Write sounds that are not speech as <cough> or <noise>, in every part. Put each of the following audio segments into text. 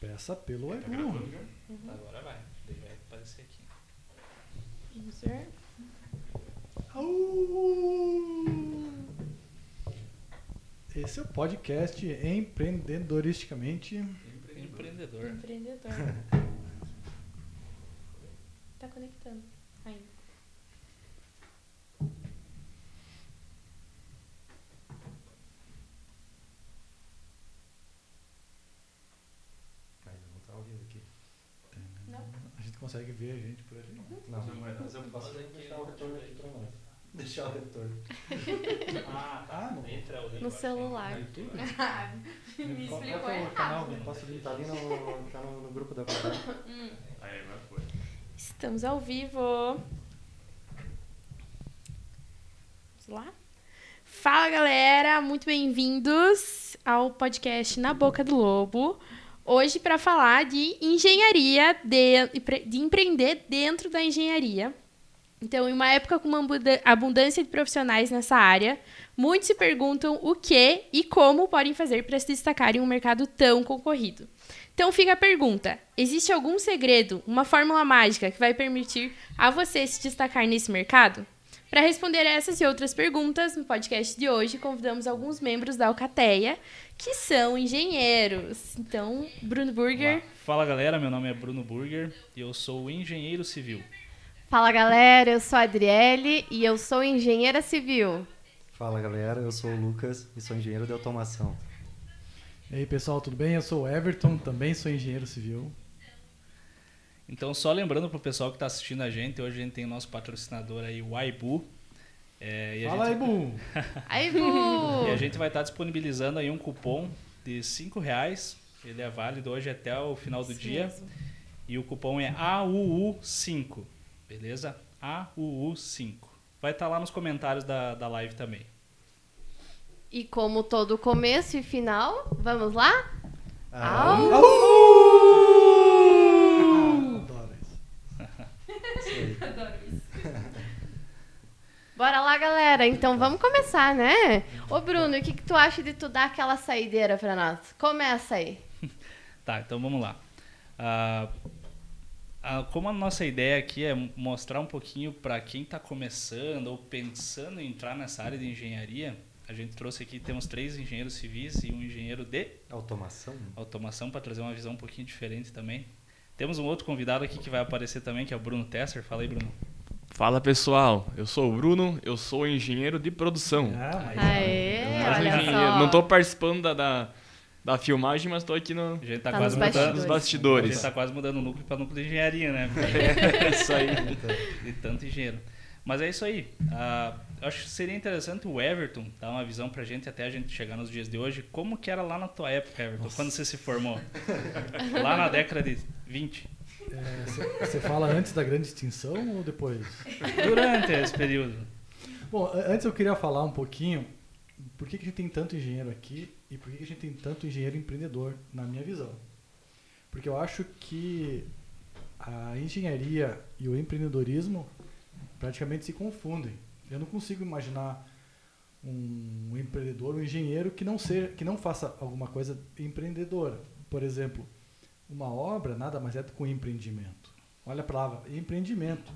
Peça pelo Tá Edu. Uhum. Agora vai. Daí vai aparecer aqui. Vamos ver. Au! Esse é o podcast Empreendedoristicamente. Empreendedor. Empreendedor. <laughs> tá conectando ainda. Ainda não tá ao vivo aqui. Não? A gente consegue ver a gente por ali. Não, Não dar. mas eu posso aqui- deixar o retorno aqui pra nós. <laughs> Deixar o retorno. Ah, Ah, no, entra o. No celular. no YouTube? <laughs> Me explicou qual é o errado. canal? Eu posso tá ali no, tá no, no grupo da. <laughs> Hum. Aí, agora foi. Estamos ao vivo. Vamos lá? Fala galera, muito bem-vindos ao podcast Na Boca do Lobo. Hoje para falar de engenharia, de, de empreender dentro da engenharia. Então, em uma época com uma abundância de profissionais nessa área, muitos se perguntam o que e como podem fazer para se destacar em um mercado tão concorrido. Então fica a pergunta: existe algum segredo, uma fórmula mágica que vai permitir a você se destacar nesse mercado? Para responder essas e outras perguntas, no podcast de hoje convidamos alguns membros da Alcateia, que são engenheiros. Então, Bruno Burger, Olá. Fala galera, meu nome é Bruno Burger e eu sou engenheiro civil. Fala galera, eu sou a Adriele e eu sou engenheira civil. Fala galera, eu sou o Lucas e sou engenheiro de automação. E aí pessoal, tudo bem? Eu sou o Everton, também sou engenheiro civil. Então, só lembrando pro pessoal que está assistindo a gente, hoje a gente tem o nosso patrocinador aí, o Aibu. É, e a Fala aí, gente, Bu! Aí, <laughs> Bu! E a gente vai estar disponibilizando aí um cupom de 5 reais. Ele é válido hoje até o final do Isso dia. mesmo. E o cupom é AUU5. Beleza? AUU5. Vai estar lá nos comentários da, da live também. E como todo começo e final, vamos lá? Ah, Au! Adoro isso. isso aí. Adoro isso. Bora lá, galera. Então vamos começar, né? Ô Bruno, o que, que tu acha de tu dar aquela saideira pra nós? Começa aí. <laughs> Tá, então vamos lá. Ah, ah, como a nossa ideia aqui é mostrar um pouquinho para quem está começando ou pensando em entrar nessa área de engenharia, a gente trouxe aqui, temos três engenheiros civis e um engenheiro de Automação? automação para trazer uma visão um pouquinho diferente também. Temos um outro convidado aqui que vai aparecer também, que é o Bruno Tesser. Fala aí, Bruno. Fala pessoal, eu sou o Bruno, eu sou engenheiro de produção. Ah, mas- Aê. Não tô participando da, da, da filmagem, mas tô aqui no, A gente tá, Tá quase nos mudando A bastidores. gente tá quase mudando o núcleo para núcleo de engenharia, né? <laughs> É isso aí. de tanto engenheiro. Mas é isso aí. Eu acho que seria interessante o Everton dar uma visão pra gente até a gente chegar nos dias de hoje. Como que era lá na tua época, Everton, quando você se formou? lá na década de 20. É, Você fala antes da grande extinção ou depois? Durante esse período. Bom, antes eu queria falar um pouquinho por que, que a gente tem tanto engenheiro aqui e por que, que a gente tem tanto engenheiro empreendedor, na minha visão. Porque eu acho que a engenharia e o empreendedorismo praticamente se confundem. Eu não consigo imaginar um empreendedor, um engenheiro que não ser, que não faça alguma coisa empreendedora. Por exemplo, uma obra nada mais é do que um empreendimento. Olha a palavra, empreendimento.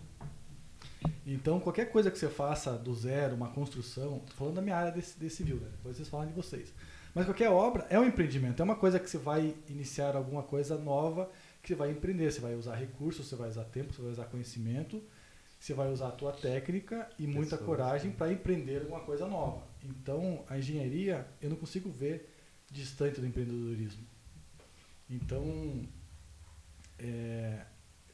Então, qualquer coisa que você faça do zero, uma construção, tô falando da minha área desse, desse civil, né? depois vocês falam de vocês. Mas qualquer obra é um empreendimento, é uma coisa que você vai iniciar alguma coisa nova que você vai empreender. Você vai usar recursos, você vai usar tempo, você vai usar conhecimento, você vai usar a tua técnica e muita Pessoas, coragem sim. para empreender alguma coisa nova. Então, a engenharia eu não consigo ver distante do empreendedorismo. Então, é,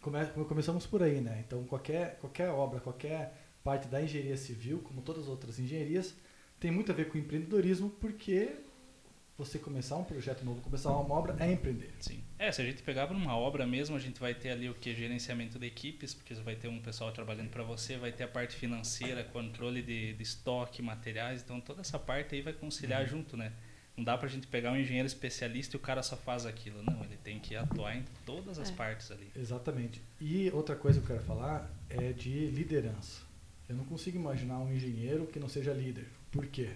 come- começamos por aí, né? Então, qualquer, qualquer obra, qualquer parte da engenharia civil, como todas as outras engenharias, tem muito a ver com empreendedorismo, porque você começar um projeto novo, começar uma obra é empreender. Sim. É, se a gente pegar para uma obra mesmo, a gente vai ter ali o que? Gerenciamento de equipes, porque você vai ter um pessoal trabalhando para você, vai ter a parte financeira, controle de, de estoque, materiais, então toda essa parte aí vai conciliar junto, né? Não dá pra gente pegar um engenheiro especialista e o cara só faz aquilo. Não, ele tem que atuar em todas as É. partes ali. Exatamente. E outra coisa que eu quero falar é de liderança. Eu não consigo imaginar um engenheiro que não seja líder. Por quê?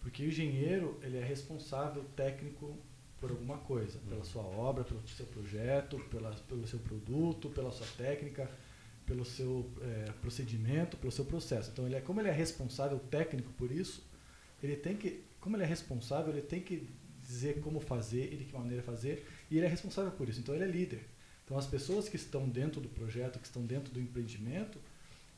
Porque o engenheiro ele é responsável técnico por alguma coisa, pela sua obra, pelo seu projeto, pela, pelo seu produto, pela sua técnica, pelo seu é, procedimento, pelo seu processo. Então, ele é, como ele é responsável técnico por isso, ele tem que, como ele é responsável, ele tem que dizer como fazer e de que maneira fazer, e ele é responsável por isso. Então, ele é líder. Então, as pessoas que estão dentro do projeto, que estão dentro do empreendimento,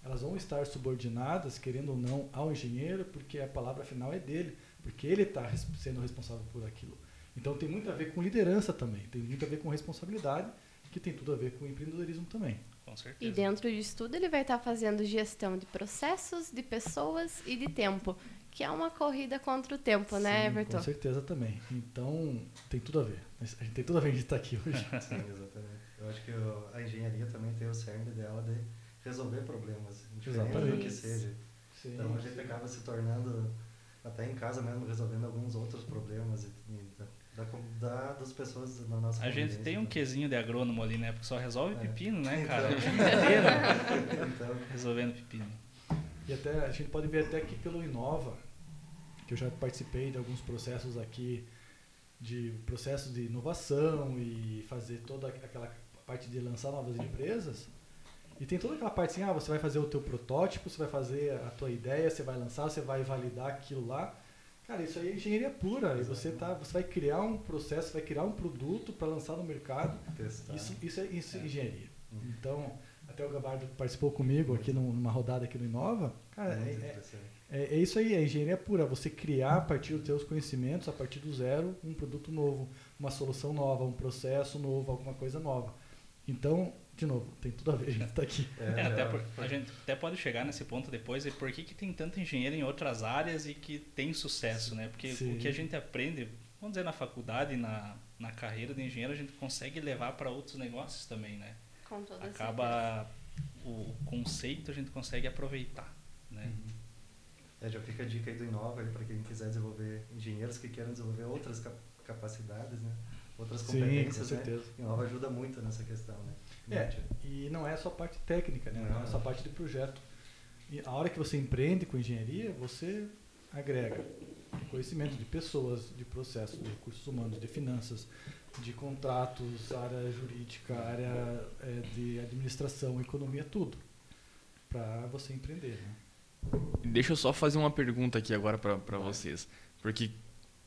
elas vão estar subordinadas, querendo ou não, ao engenheiro, porque a palavra final é dele, porque ele está res sendo responsável por aquilo. Então tem muito a ver com liderança também, tem muito a ver com responsabilidade, que tem tudo a ver com empreendedorismo também. Com certeza. E dentro disso tudo, ele vai estar fazendo gestão de processos, de pessoas e de tempo, que é uma corrida contra o tempo, né, Sim, Everton? Com certeza também. Então tem tudo a ver. A gente tem tudo a ver de estar aqui hoje. <laughs> Sim, exatamente. Eu acho que a engenharia também tem o cerne dela de resolver problemas, indiferente do Exatamente. que seja. Sim, Então a gente acaba se tornando, até em casa mesmo, resolvendo alguns outros problemas e, e da, da, das pessoas na nossa A gente tem um também. quesinho de agrônomo ali, né? Porque só resolve É. pepino, né, <laughs> Então. cara? Inteira <laughs> então, resolvendo pepino. E até a gente pode ver até aqui pelo Inova, que eu já participei de alguns processos aqui de processos de inovação e fazer toda aquela parte de lançar novas empresas. E tem toda aquela parte assim, ah, você vai fazer o teu protótipo, você vai fazer a tua ideia, você vai lançar, você vai validar aquilo lá. Cara, isso aí é engenharia pura. E você tá, você vai criar um processo, vai criar um produto para lançar no mercado. testar. Isso, isso é, isso é É. engenharia. Uhum. Então, até o Gabardo participou comigo aqui num- numa rodada aqui no Inova. Cara, é, é, é, é isso aí, é engenharia pura. Você criar a partir dos seus conhecimentos, a partir do zero, um produto novo, uma solução nova, um processo novo, alguma coisa nova. Então, de novo, tem tudo a ver, a gente tá aqui. É, até é, por- a gente até pode chegar nesse ponto depois e por que, que tem tanto engenheiro em outras áreas e que tem sucesso, né? Porque Sim. o que a gente aprende, vamos dizer, na faculdade, na, na carreira de engenheiro, a gente consegue levar para outros negócios também, né? Com toda certeza. Acaba o conceito a gente consegue aproveitar, né? É, já fica a dica aí do Inova para quem quiser desenvolver engenheiros que queiram desenvolver outras cap- capacidades, né? Outras Sim, com competências, né? certeza. Inova ajuda muito nessa questão, né? É, e não é só parte técnica, né? não é só Não. parte de projeto. E a hora que você empreende com engenharia, você agrega conhecimento de pessoas, de processos, de recursos humanos, de finanças, de contratos, área jurídica, área eh, de administração, economia, tudo. Para você empreender. Né? Deixa eu só fazer uma pergunta aqui agora para vocês. Porque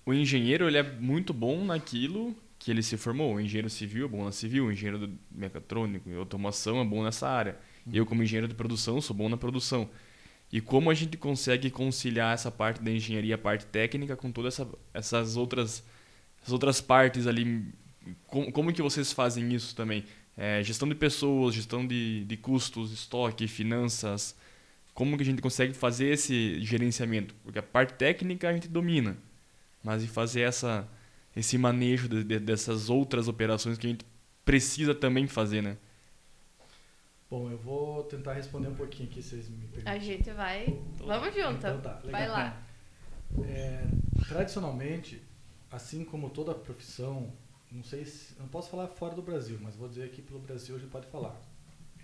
o engenheiro ele é muito bom naquilo que ele se formou. O engenheiro civil é bom na civil, o engenheiro mecatrônico e automação é bom nessa área. Eu, como engenheiro de produção, sou bom na produção. E como a gente consegue conciliar essa parte da engenharia, a parte técnica, com todas essa, essas outras, essas outras partes ali? Como, como que vocês fazem isso também? É, gestão de pessoas, gestão de, de custos, estoque, finanças, como que a gente consegue fazer esse gerenciamento? Porque a parte técnica a gente domina, mas e fazer essa, esse manejo de- de- dessas outras operações que a gente precisa também fazer, né? Bom, eu vou tentar responder um pouquinho aqui, vocês me A permitem. gente vai. Vamos junto. Então tá, vai lá. É, tradicionalmente, assim como toda profissão, não sei se, não posso falar fora do Brasil, mas vou dizer aqui pelo Brasil a gente pode falar.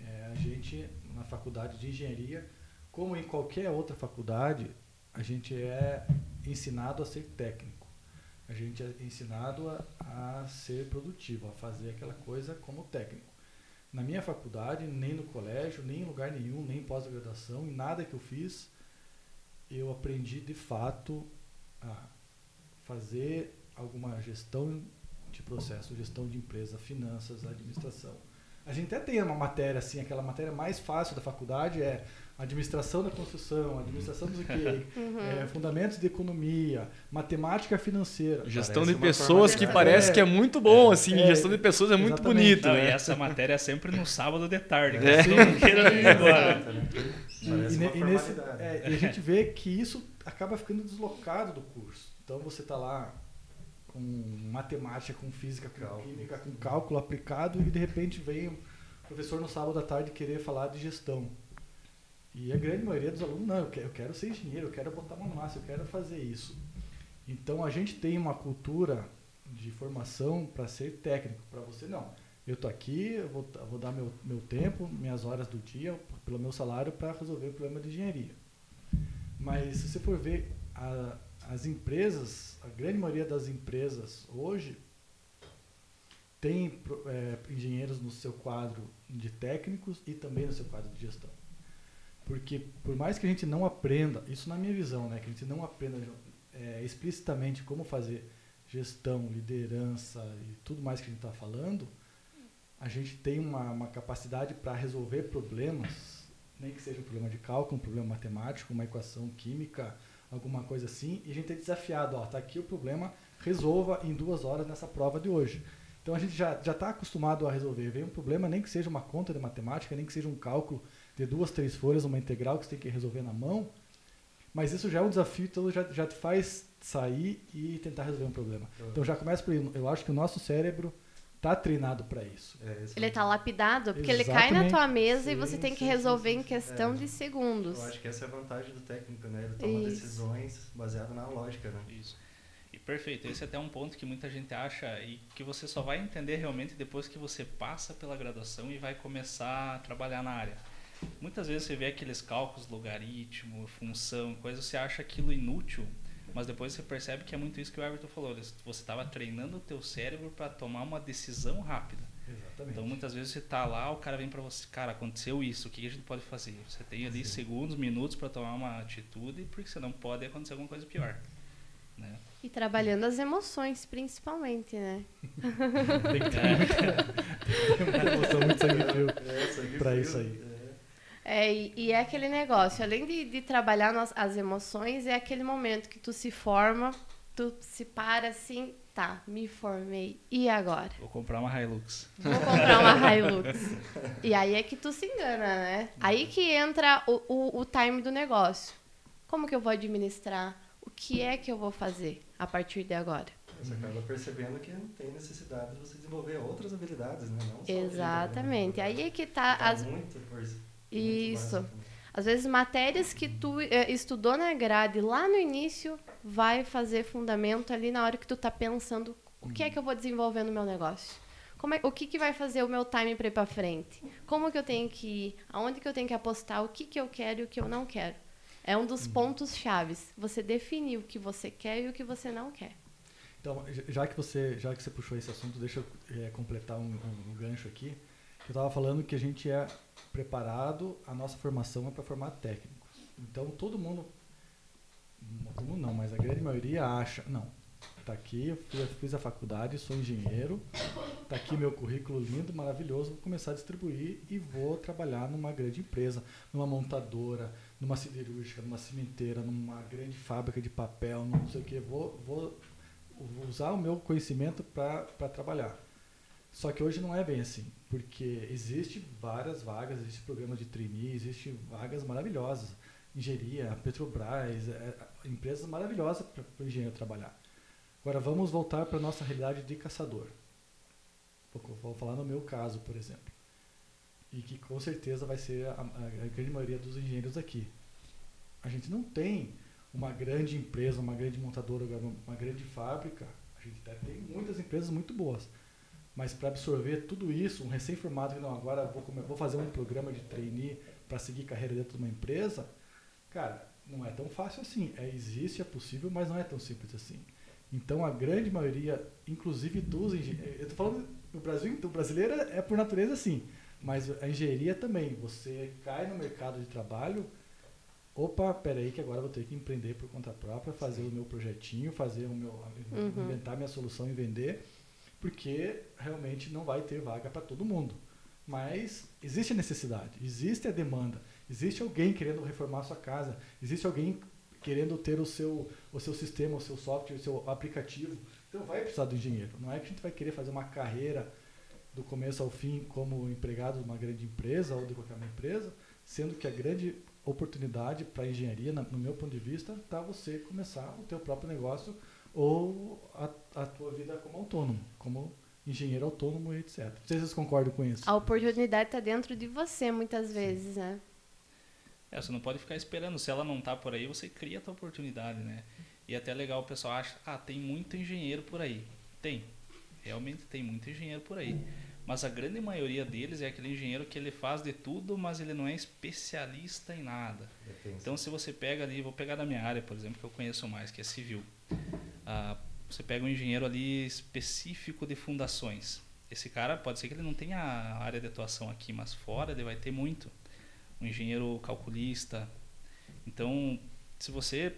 É, a gente na faculdade de engenharia, como em qualquer outra faculdade, a gente é ensinado a ser técnico. A gente é ensinado a, a ser produtivo, a fazer aquela coisa como técnico. Na minha faculdade, nem no colégio, nem em lugar nenhum, nem em pós-graduação, em nada que eu fiz, eu aprendi de fato a fazer alguma gestão de processo, gestão de empresa, finanças, administração. A gente até tem uma matéria assim, aquela matéria mais fácil da faculdade é administração da construção, administração do <laughs> quê, Uhum. é, fundamentos de economia, matemática financeira. Gestão Parece de pessoas que parece que é muito bom, assim, É, gestão de pessoas é muito bonito, Não, e né? essa matéria é sempre no sábado de tarde. É. ir embora. Exato, né? E, e e nesse- é, e a gente vê que isso acaba ficando deslocado do curso. Então você está lá com matemática, com física, com Cálculo. química, com cálculo aplicado e de repente vem o professor no sábado à tarde querer falar de gestão. E a grande maioria dos alunos, não, eu quero, eu quero ser engenheiro, eu quero botar uma massa, eu quero fazer isso. Então a gente tem uma cultura de formação para ser técnico, para você não. Eu tô aqui, eu vou, vou dar meu, meu tempo, minhas horas do dia, pelo meu salário, para resolver o problema de engenharia. Mas se você for ver a- as empresas, a grande maioria das empresas hoje, tem é, engenheiros no seu quadro de técnicos e também no seu quadro de gestão. Porque por mais que a gente não aprenda, isso na minha visão, né, que a gente não aprenda é, explicitamente como fazer gestão, liderança e tudo mais que a gente está falando, a gente tem uma, uma capacidade para resolver problemas, nem que seja um problema de cálculo, um problema matemático, uma equação química, alguma coisa assim, e a gente é desafiado, ó, tá aqui o problema, resolva em duas horas nessa prova de hoje. Então a gente já já está acostumado a resolver. Vem um problema, nem que seja uma conta de matemática, nem que seja um cálculo de duas, três folhas, uma integral que você tem que resolver na mão, mas isso já é um desafio, então já, já te faz sair e tentar resolver um problema. Então já começa por aí. Eu acho que o nosso cérebro está treinado para isso. É, Ele tá lapidado, porque ele cai na Exatamente. tua mesa e Sim, você tem que sim, sim, resolver sim. em questão É. de segundos. Eu acho que essa é a vantagem do técnico, né? Ele toma Isso. decisões baseadas na lógica, né? Isso. E perfeito, esse é até um ponto que muita gente acha e que você só vai entender realmente depois que você passa pela graduação e vai começar a trabalhar na área. Muitas vezes você vê aqueles cálculos, logaritmo, função, coisa, você acha aquilo inútil, mas depois você percebe que é muito isso que o Everton falou. Você estava treinando o teu cérebro para tomar uma decisão rápida. Exatamente. Então muitas vezes você tá lá, o cara vem para você, cara, aconteceu isso, o que a gente pode fazer? Você tem ali Sim. segundos, minutos para tomar uma atitude, porque senão pode acontecer alguma coisa pior, né? E trabalhando as emoções, principalmente, né? <laughs> tem que ter muita emoção, muito sangue frio. É, frio, isso aí. É. E, e é aquele negócio, além de, de trabalhar nas, as emoções, é aquele momento que tu se forma, tu se para assim, tá, me formei, e agora? Vou comprar uma Hilux. Vou comprar uma <laughs> Hilux. E aí é que tu se engana, né? Aí que entra o, o, o time do negócio. Como que eu vou administrar? O que é que eu vou fazer a partir de agora? Você acaba percebendo que não tem necessidade de você desenvolver outras habilidades, né? Não só Exatamente. Aí é que tá Tá as, muito força. Isso. Às vezes, matérias que tu eh, estudou na grade lá no início vai fazer fundamento ali na hora que tu tá pensando o que é que eu vou desenvolver no meu negócio. Como é, o que, que vai fazer o meu time para ir para frente? Como que eu tenho que ir? Aonde que eu tenho que apostar? O que, que eu quero e o que eu não quero? É um dos pontos chaves. Você definir o que você quer e o que você não quer. Então, já- que você, já que você puxou esse assunto, deixa eu eh, completar um, um- um gancho aqui. Eu estava falando que a gente é preparado, a nossa formação é para formar técnicos. Então, todo mundo, todo mundo não, mas a grande maioria acha, não, tá aqui, eu fiz, fiz a faculdade, sou engenheiro, tá aqui meu currículo lindo, maravilhoso, vou começar a distribuir e vou trabalhar numa grande empresa, numa montadora, numa siderúrgica, numa cimenteira, numa grande fábrica de papel, não sei o que, vou, vou vou usar o meu conhecimento para trabalhar. Só que hoje não é bem assim, porque existe várias vagas, existe programa de trainee, existe vagas maravilhosas, engenharia, Petrobras, é, empresas maravilhosas para o engenheiro trabalhar. Agora vamos voltar para a nossa realidade de caçador. Vou, vou falar no meu caso, por exemplo, e que com certeza vai ser a, a- grande maioria dos engenheiros aqui. A gente não tem uma grande empresa, uma grande montadora, uma grande fábrica, a gente tem muitas empresas muito boas. Mas para absorver tudo isso, um recém-formado que não, agora vou, vou fazer um programa de trainee para seguir carreira dentro de uma empresa, cara, não é tão fácil assim. É, existe, é possível, mas não é tão simples assim. Então a grande maioria, inclusive dos engenheiros, eu estou falando no Brasil, o brasileiro é por natureza assim, mas a engenharia também. Você cai no mercado de trabalho, opa, peraí que agora vou ter que empreender por conta própria, fazer o meu projetinho, fazer o meu Uhum. inventar minha solução e vender, porque realmente não vai ter vaga para todo mundo. Mas existe a necessidade, existe a demanda, existe alguém querendo reformar a sua casa, existe alguém querendo ter o seu, o seu sistema, o seu software, o seu aplicativo. Então vai precisar do engenheiro. Não é que a gente vai querer fazer uma carreira do começo ao fim como empregado de uma grande empresa ou de qualquer uma empresa, sendo que a grande oportunidade para a engenharia, no meu ponto de vista, está você começar o teu próprio negócio ou a, a tua vida como autônomo, como engenheiro autônomo, etc. Não sei se vocês concordam com isso. A oportunidade está dentro de você, muitas vezes, né? É, você não pode ficar esperando. Se ela não tá por aí, você cria a tua oportunidade, né? E até legal o pessoal acha, ah, tem muito engenheiro por aí. Tem. Realmente tem muito engenheiro por aí. Mas a grande maioria deles é aquele engenheiro que ele faz de tudo, mas ele não é especialista em nada. Então, se você pega ali, vou pegar da minha área, por exemplo, que eu conheço mais, que é civil. Ah, você pega um engenheiro ali específico de fundações. esse cara pode ser que ele não tenha a área de atuação aqui, mas fora ele vai ter muito. Um engenheiro calculista. Então, se você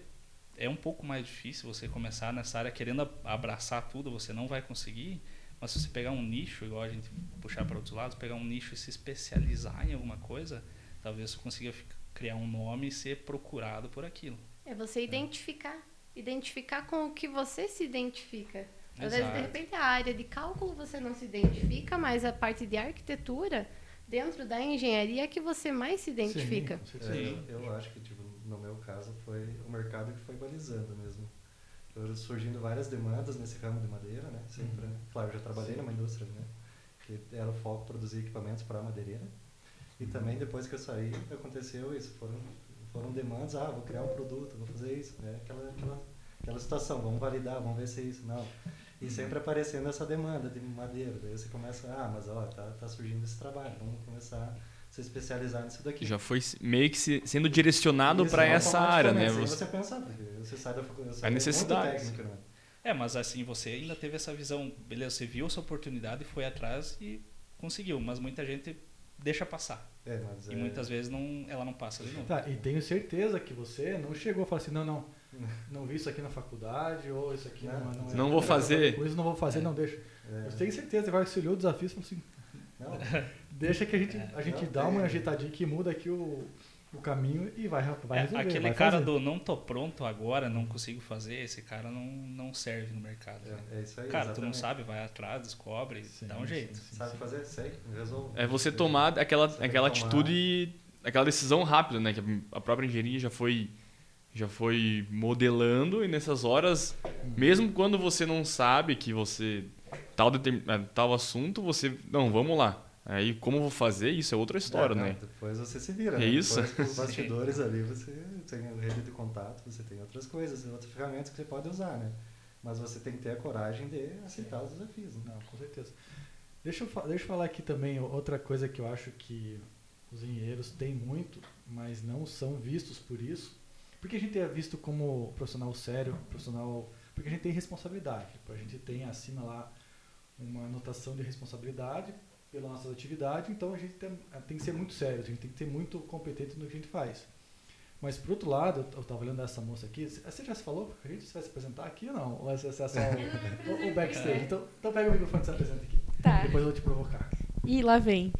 é um pouco mais difícil você começar nessa área querendo abraçar tudo, você não vai conseguir. Mas se você pegar um nicho, igual a gente puxar para outros lados, pegar um nicho e se especializar em alguma coisa, talvez você consiga criar um nome e ser procurado por aquilo. É você identificar, identificar com o que você se identifica. Às vezes, de repente, a área de cálculo você não se identifica, mas a parte de arquitetura, dentro da engenharia, é que você mais se identifica. Sim, é, eu, eu acho que, tipo, no meu caso, foi o mercado que foi balizando mesmo. Foram surgindo várias demandas nesse ramo de madeira, né? Sempre, uhum. Claro, eu já trabalhei Sim. numa indústria, né? Que era o foco produzir equipamentos para madeireira. E também depois que eu saí, aconteceu isso. Foram, foram demandas, ah, vou criar um produto, vou fazer isso. Né? Aquela, aquela, aquela situação, vamos validar, vamos ver se é isso. Não. E sempre aparecendo essa demanda de madeira. Daí você começa, ah, mas ó, tá, tá surgindo esse trabalho, vamos começar se especializar nisso daqui. Já foi meio que se, sendo direcionado para essa área, né? Você, você pensa, você sai da faculdade, a necessidade. Técnica, né? É, mas assim, você ainda teve essa visão, beleza, você viu essa oportunidade, foi atrás e conseguiu, mas muita gente deixa passar. É, mas e é... muitas vezes não, ela não passa de novo. Tá, e tenho certeza que você não chegou a falar assim, não, não, não vi isso aqui na faculdade, ou isso aqui não, não, não, é, não vou fazer. Por isso não vou fazer, é. não deixa. É. Eu tenho certeza, agora que você olhou o desafio e falou assim, não, <laughs> deixa que a gente, a gente dá uma ajeitadinha que muda aqui o, o caminho e vai, vai é, resolver. Aquele vai cara fazer. do não tô pronto agora, não consigo fazer, esse cara não, não serve no mercado. É, né? é isso aí. Cara, exatamente. tu não sabe, vai atrás, descobre, Sim, dá um jeito. sim, Sabe sim. fazer? Sei, resolve. É você tomar aquela, Você aquela atitude, aquela decisão rápida, né? Que a própria engenharia já foi, já foi modelando e nessas horas, mesmo quando você não sabe que você tal, determin- eh, tal assunto, você não, vamos lá. Aí como eu vou fazer isso é outra história, É, não, né? Depois você se vira. É né? isso? Depois, com os <laughs> bastidores ali, você tem a rede de contato, você tem outras coisas, outras ferramentas que você pode usar, né? Mas você tem que ter a coragem de aceitar os desafios. Né? Não, com certeza. Deixa eu, deixa eu falar aqui também outra coisa que eu acho que os engenheiros têm muito, mas não são vistos por isso. Porque a gente é visto como profissional sério, profissional. Porque a gente tem responsabilidade. A gente tem acima lá uma anotação de responsabilidade pela nossa atividade, então a gente tem, tem que ser muito sério, a gente tem que ser muito competente no que a gente faz. Mas por outro lado, eu estava olhando essa moça aqui, você já se falou a gente vai se apresentar aqui ou não? Ou é só o, o backstage? Então, então pega o microfone e se apresenta aqui. Tá. Depois eu vou te provocar. E lá vem.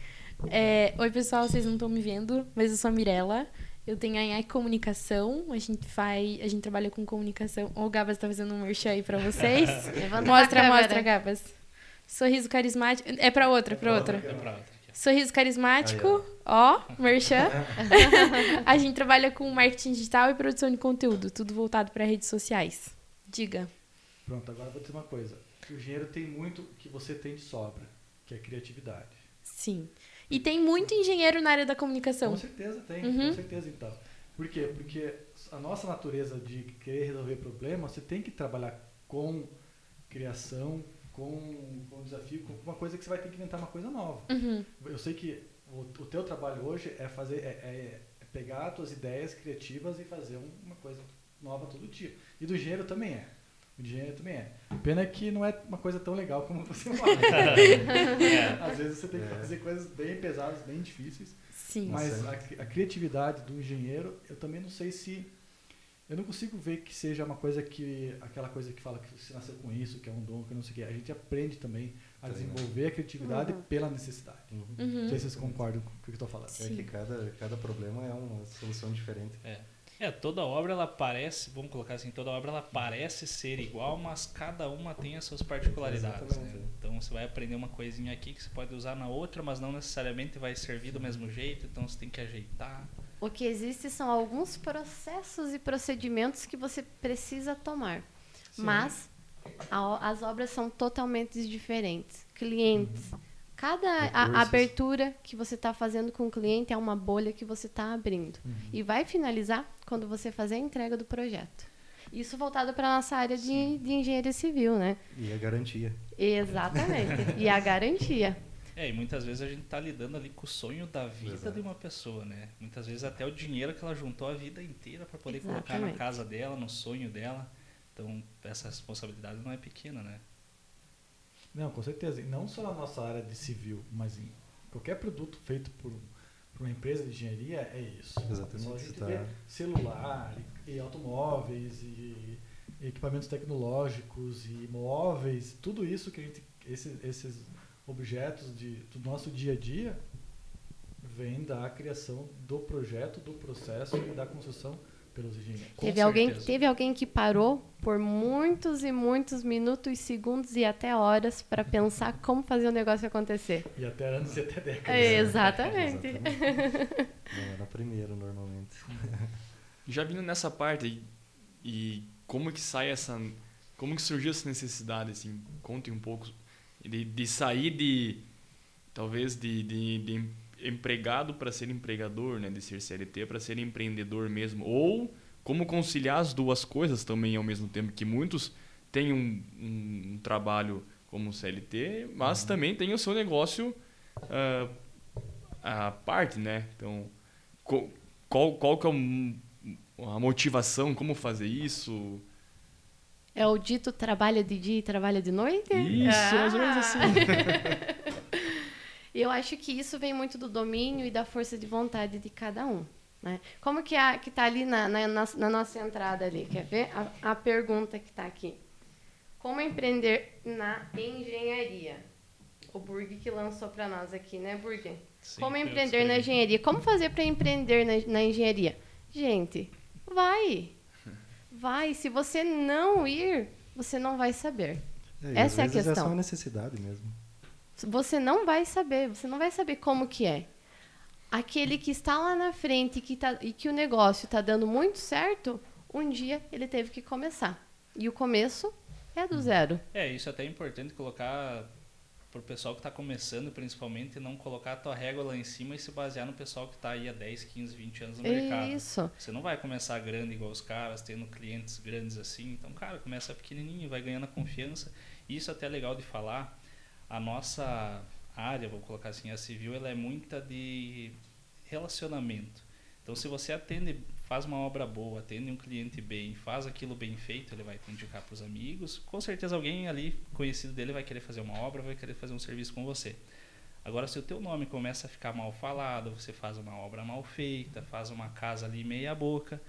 É, Oi, pessoal, vocês não estão me vendo, mas eu sou a Mirella. Eu tenho a IAC Comunicação, a gente faz, a gente trabalha com comunicação. O Gabas tá fazendo um merchan aí pra vocês. <laughs> Mostra, mostra, Gabas. Sorriso carismático. É pra outra, pra outra. É pra outra. Sorriso carismático, ó, merchan. <laughs> a gente trabalha com marketing digital e produção de conteúdo, tudo voltado para redes sociais. Diga. Pronto, agora vou dizer uma coisa. O engenheiro tem muito que você tem de sobra, que é criatividade. Sim. E tem muito engenheiro na área da comunicação. Com certeza tem, Uhum. com certeza então. Por quê? Porque a nossa natureza de querer resolver problemas, você tem que trabalhar com criação, com, com desafio, com uma coisa que você vai ter que inventar uma coisa nova. Uhum. Eu sei que o, o teu trabalho hoje é fazer é, é- é pegar as tuas ideias criativas e fazer um- uma coisa nova todo dia. E do engenheiro também é. O engenheiro também é. Pena que não é uma coisa tão legal como <laughs> você fala. Às vezes você tem que É. fazer coisas bem pesadas, bem difíceis. Sim. Mas a, a criatividade do engenheiro, eu também não sei se. Eu não consigo ver que seja uma coisa que. aquela coisa que fala que você nasceu com isso, que é um dom, que não sei o quê. A gente aprende também a desenvolver a criatividade Uhum. pela necessidade. Uhum. Uhum. Não sei se vocês concordam com o que eu estou falando. É Sim. que cada, cada problema é uma solução diferente. É, toda obra ela parece, vamos colocar assim, toda obra ela parece ser igual, mas cada uma tem as suas particularidades. Né? Então você vai aprender uma coisinha aqui que você pode usar na outra, mas não necessariamente vai servir do mesmo jeito, então você tem que ajeitar. O que existe são alguns processos e procedimentos que você precisa tomar. Sim. Mas a- as obras são totalmente diferentes. Clientes. Cada a- abertura que você está fazendo com o cliente é uma bolha que você está abrindo. Uhum. E vai finalizar quando você fazer a entrega do projeto. Isso voltado para a nossa área de, de engenharia civil, né? E a garantia. Exatamente. e a <laughs> garantia. É, e muitas vezes a gente tá lidando ali com o sonho da vida Exato. de uma pessoa, né? Muitas vezes até o dinheiro que ela juntou a vida inteira para poder colocar na Exatamente. casa dela, no sonho dela. Então, essa responsabilidade não é pequena, né? Não, com certeza. E não só na nossa área de civil, mas em qualquer produto feito por, por uma empresa de engenharia é isso. Exatamente, Só a gente tá. vê celular e, e automóveis e, e equipamentos tecnológicos e móveis, tudo isso que a gente, esses, esses objetos de, do nosso dia a dia vem da criação do projeto, do processo e da construção pelos engenheiros. Teve alguém, teve alguém que parou por muitos e muitos minutos, segundos e até horas para pensar como fazer o negócio acontecer. E até anos e até décadas. É, exatamente. Exatamente. <laughs> Não era primeiro, normalmente. Já vindo nessa parte e, e como que sai essa como que surgiu essa necessidade assim conte um pouco de, de sair de talvez de, de, de em- empregado para ser empregador né de ser CLT para ser empreendedor mesmo. Ou como conciliar as duas coisas também ao mesmo tempo que muitos têm um, um, um trabalho como CLT mas também tem o seu negócio ah, à parte né? Então qual, qual que é a motivação, como fazer isso. É o dito trabalha de dia e trabalha de noite? Isso, mais ou menos assim. <laughs> Eu acho que isso vem muito do domínio e da força de vontade de cada um. Né? Como que a, que está ali na, na, na- nossa entrada ali? Quer ver? A, a pergunta que está aqui. Como empreender na engenharia? O Burg que lançou para nós aqui, né, Burg? Sim, Como empreender na engenharia? Como fazer para empreender na, na engenharia? Gente, vai. Vai. Se você não ir, você não vai saber. É, e Essa é a vezes É só questão. uma necessidade mesmo. Você não vai saber, você não vai saber como que é. Aquele que está lá na frente que tá, e que o negócio está dando muito certo, um dia ele teve que começar. E o começo é do zero. É, isso é até importante colocar pro pessoal que está começando, principalmente, não colocar a tua régua lá em cima e se basear no pessoal que está aí há 10, 15, 20 anos no mercado. Isso. Você não vai começar grande igual os caras, tendo clientes grandes assim. Então, cara, começa pequenininho, vai ganhando a confiança. Isso até é legal de falar. A nossa área, vou colocar assim, a civil, ela é muita de relacionamento. Então, se você atende, faz uma obra boa, atende um cliente bem, faz aquilo bem feito, ele vai te indicar para os amigos. Com certeza alguém ali conhecido dele vai querer fazer uma obra, vai querer fazer um serviço com você. Agora, se o teu nome começa a ficar mal falado, você faz uma obra mal feita, faz uma casa ali meia boca,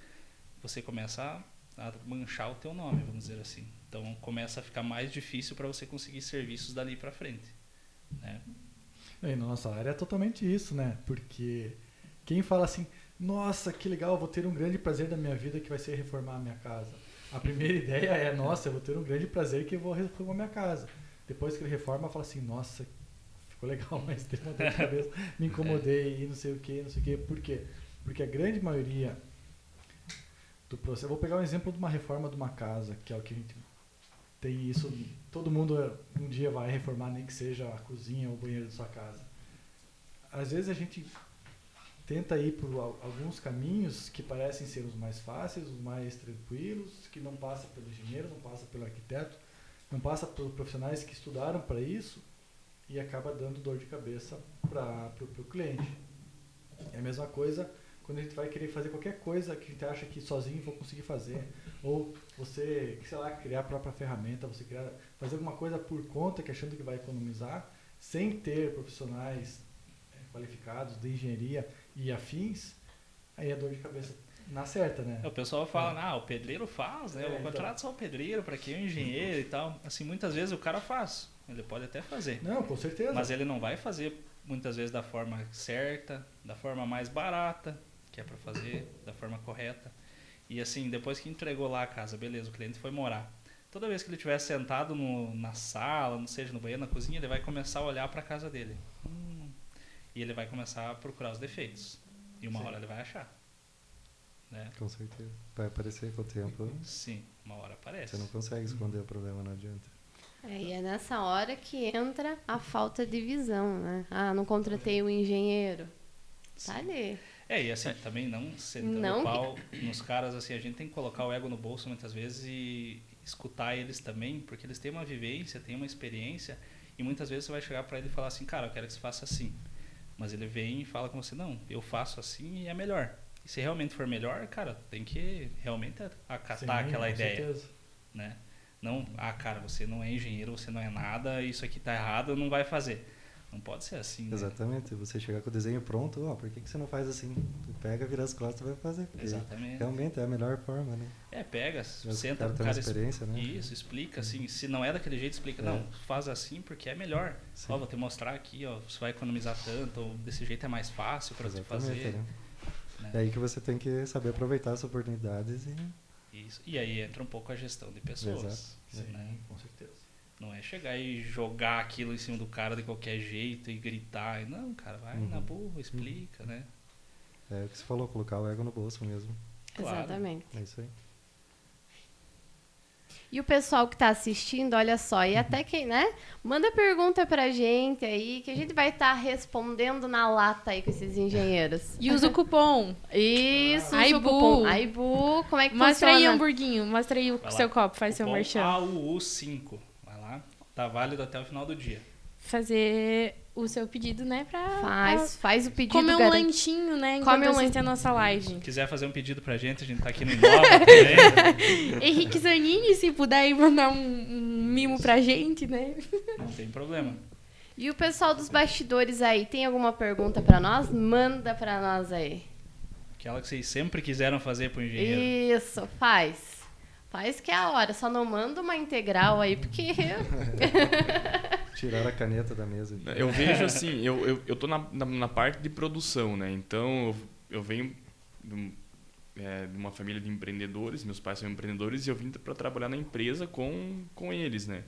você começa a, manchar o teu nome, vamos dizer assim. Então, começa a ficar mais difícil para você conseguir serviços dali para frente. Né? E na nossa área é totalmente isso, né? Porque quem fala assim, nossa, que legal, vou ter um grande prazer da minha vida que vai ser reformar a minha casa. A primeira <laughs> ideia é, nossa, eu vou ter um grande prazer que eu vou reformar a minha casa. Depois que ele reforma, fala assim, nossa, ficou legal, <laughs> mas teve uma dor de cabeça, me incomodei e não sei o que, não sei o que. Por quê? Porque a grande maioria do processo. Eu vou pegar um exemplo de uma reforma de uma casa, que é o que a gente tem isso. Todo mundo um dia vai reformar, nem que seja a cozinha ou o banheiro de sua casa. Às vezes a gente tenta ir por al- alguns caminhos que parecem ser os mais fáceis, os mais tranquilos, que não passa pelo engenheiro, não passa pelo arquiteto, não passa por profissionais que estudaram para isso e acaba dando dor de cabeça para o cliente. É a mesma coisa quando a gente vai querer fazer qualquer coisa que a gente acha que sozinho vou conseguir fazer, ou você, sei lá, criar a própria ferramenta, você criar, fazer alguma coisa por conta que achando que vai economizar, sem ter profissionais eh, qualificados de engenharia e afins, aí é dor de cabeça na certa, né? É, O pessoal fala, ah, o pedreiro faz, né? É, Eu então. contrato só o pedreiro, para quem é um engenheiro e tal. Assim, muitas vezes o cara faz. Ele pode até fazer. Não, com certeza. Mas ele não vai fazer muitas vezes da forma certa, da forma mais barata, que é para fazer da forma correta. E assim, depois que entregou lá a casa, beleza, o cliente foi morar. Toda vez que ele estiver sentado no, na sala, não seja no banheiro, na cozinha, ele vai começar a olhar para a casa dele. Hum, e ele vai começar a procurar os defeitos. E uma Sim. hora ele vai achar. Né? Com certeza. Vai aparecer com o tempo. Sim, uma hora aparece. Você não consegue esconder o problema, não adianta. É, e é nessa hora que entra a falta de visão, né? Ah, não contratei o engenheiro. Tá ali. É, e assim, também não sentando Não. o pau nos caras, assim, a gente tem que colocar o ego no bolso muitas vezes e escutar eles também, porque eles têm uma vivência, têm uma experiência, e muitas vezes você vai chegar para ele e falar assim, cara, eu quero que você faça assim. Mas ele vem e fala com você, não, eu faço assim e é melhor. E se realmente for melhor, cara, tem que realmente acatar Sim, aquela com ideia, certeza. né? Não, ah, cara, você não é engenheiro, você não é nada, isso aqui tá errado, não vai fazer. Não pode ser assim. Né? Exatamente. Você chegar com o desenho pronto, ó, por que, que você não faz assim? Tu pega, vira as costas e vai fazer. porque Exatamente. Realmente é a melhor forma, né? É, pega, Mas senta com cara. experiência, né? Isso, explica assim. Se não é daquele jeito, explica. É. Não, faz assim porque é melhor. Sim. Ó, vou te mostrar aqui, ó, você vai economizar tanto, ou desse jeito é mais fácil para você Exatamente, fazer. né? né? É aí que você tem que saber aproveitar as oportunidades e Isso. E aí entra um pouco a gestão de pessoas. Exato. né? Sim, com certeza. Não é chegar e jogar aquilo em cima do cara de qualquer jeito e gritar. E, Não, cara, vai na Uhum. boa, explica, né? é o que você falou, colocar o ego no bolso mesmo. Claro. Exatamente. É isso aí. E o pessoal que está assistindo, olha só, e até quem, né? Manda pergunta pra gente aí, que a gente vai estar respondendo na lata aí com esses engenheiros. E usa o cupom. Isso, usa o cupom. Aibu, como é que Mostra aí, funciona? hamburguinho. Mostra aí o Vai seu lá. copo, faz seu Cupom merchan. AUU5. Tá válido até o final do dia. Fazer o seu pedido, né? Pra, Faz, faz o pra pedido, comer um garante- lanchinho, né? Enquanto Come um assiste a nossa Se live. quiser fazer um pedido pra gente, a gente tá aqui no Inova também. <laughs> Henrique Zanini, se puder mandar um, um mimo pra gente, né? Não tem problema. E o pessoal dos bastidores aí, tem alguma pergunta pra nós? Manda pra nós aí. Aquela que vocês sempre quiseram fazer pro engenheiro. Isso, faz. Faz que é a hora, só não manda uma integral aí, porque <laughs> Tirar a caneta da mesa. Eu vejo assim, eu, eu, eu tô na, na, na parte de produção, né? Então eu, eu venho de, um- é, de uma família de empreendedores, meus pais são empreendedores e eu vim para trabalhar na empresa com, com eles, né?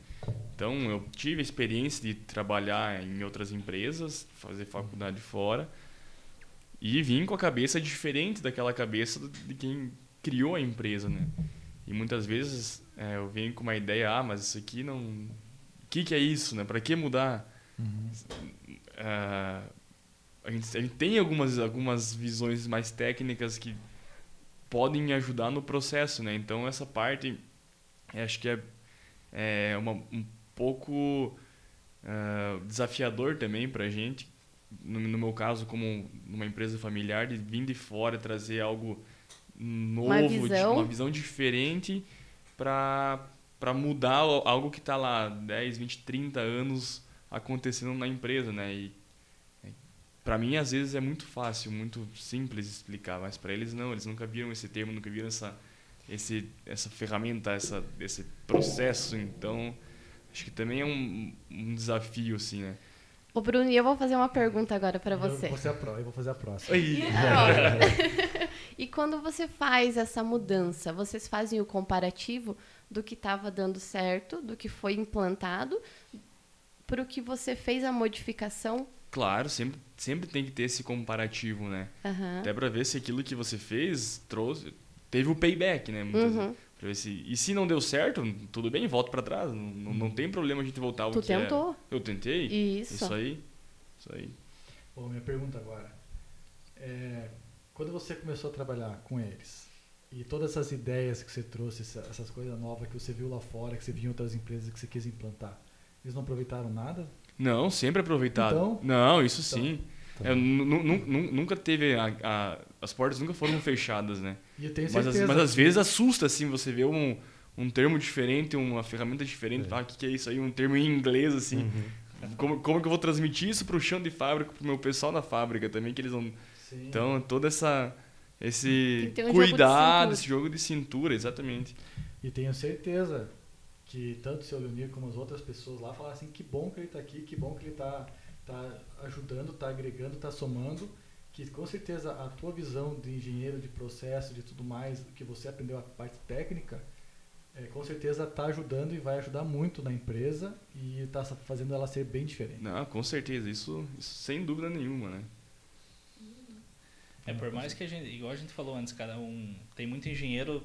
Então eu tive a experiência de trabalhar em outras empresas, fazer faculdade fora e vim com a cabeça diferente daquela cabeça de quem criou a empresa, né? E muitas vezes é, eu venho com uma ideia, ah, mas isso aqui não. O que, que é isso, né? Para que mudar? Ah, a, gente, a gente tem algumas, algumas visões mais técnicas que podem ajudar no processo, né? Então essa parte eu acho que é, é uma, um pouco ah, desafiador também para a gente. No, no meu caso, como numa empresa familiar, de vir de fora trazer algo novo, de- visão. uma visão diferente para para mudar algo que está lá 10, 20, 30 anos acontecendo na empresa, né? E para mim às vezes é muito fácil, muito simples explicar, mas para eles não, eles nunca viram esse termo, nunca viram essa esse essa ferramenta, essa esse processo, então acho que também é um, um desafio assim, né? Ô, Bruno, e eu vou fazer uma pergunta agora pra você. Eu vou, ser a pró- eu vou fazer a próxima. <laughs> <laughs> E quando você faz essa mudança, vocês fazem o comparativo do que estava dando certo, do que foi implantado, para o que você fez a modificação? Claro, sempre sempre tem que ter esse comparativo, né? Aham. Até para ver se aquilo que você fez trouxe teve o payback, né? Muitas Uhum. Pra ver se, e se não deu certo, tudo bem, volta para trás. Não, não, não tem problema a gente voltar ao Tu que era. tentou. Eu tentei. Isso. Isso aí. Isso aí. Bom, minha pergunta agora. É, quando você começou a trabalhar com eles, e todas essas ideias que você trouxe, essa- essas coisas novas que você viu lá fora, que você viu em outras empresas que você quis implantar, eles não aproveitaram nada? Não, sempre aproveitado. Então? não, isso Então. sim. Então, É, nu- nu- nu- nu- nunca teve. A, a- as portas nunca foram fechadas, né? E eu tenho Mas, certeza. às- mas às vezes assusta, assim, você vê um, um termo diferente, uma ferramenta diferente, É. o que, que é isso aí? Um termo em inglês, assim. Uhum. Como, como que eu vou transmitir isso pro chão de fábrica, pro meu pessoal na fábrica também, que eles não. Sim. Então, toda essa. Esse um cuidado, esse jogo de cintura, exatamente. E tenho certeza que tanto o seu Leonir como as outras pessoas lá falaram assim, que bom que ele está aqui, que bom que ele está tá ajudando, está agregando, está somando, que com certeza a tua visão de engenheiro, de processo, de tudo mais, que você aprendeu a parte técnica, é, com certeza está ajudando e vai ajudar muito na empresa e está fazendo ela ser bem diferente. Não, com certeza, isso, isso sem dúvida nenhuma, né? É por mais que a gente, igual a gente falou antes, cada um tem muito engenheiro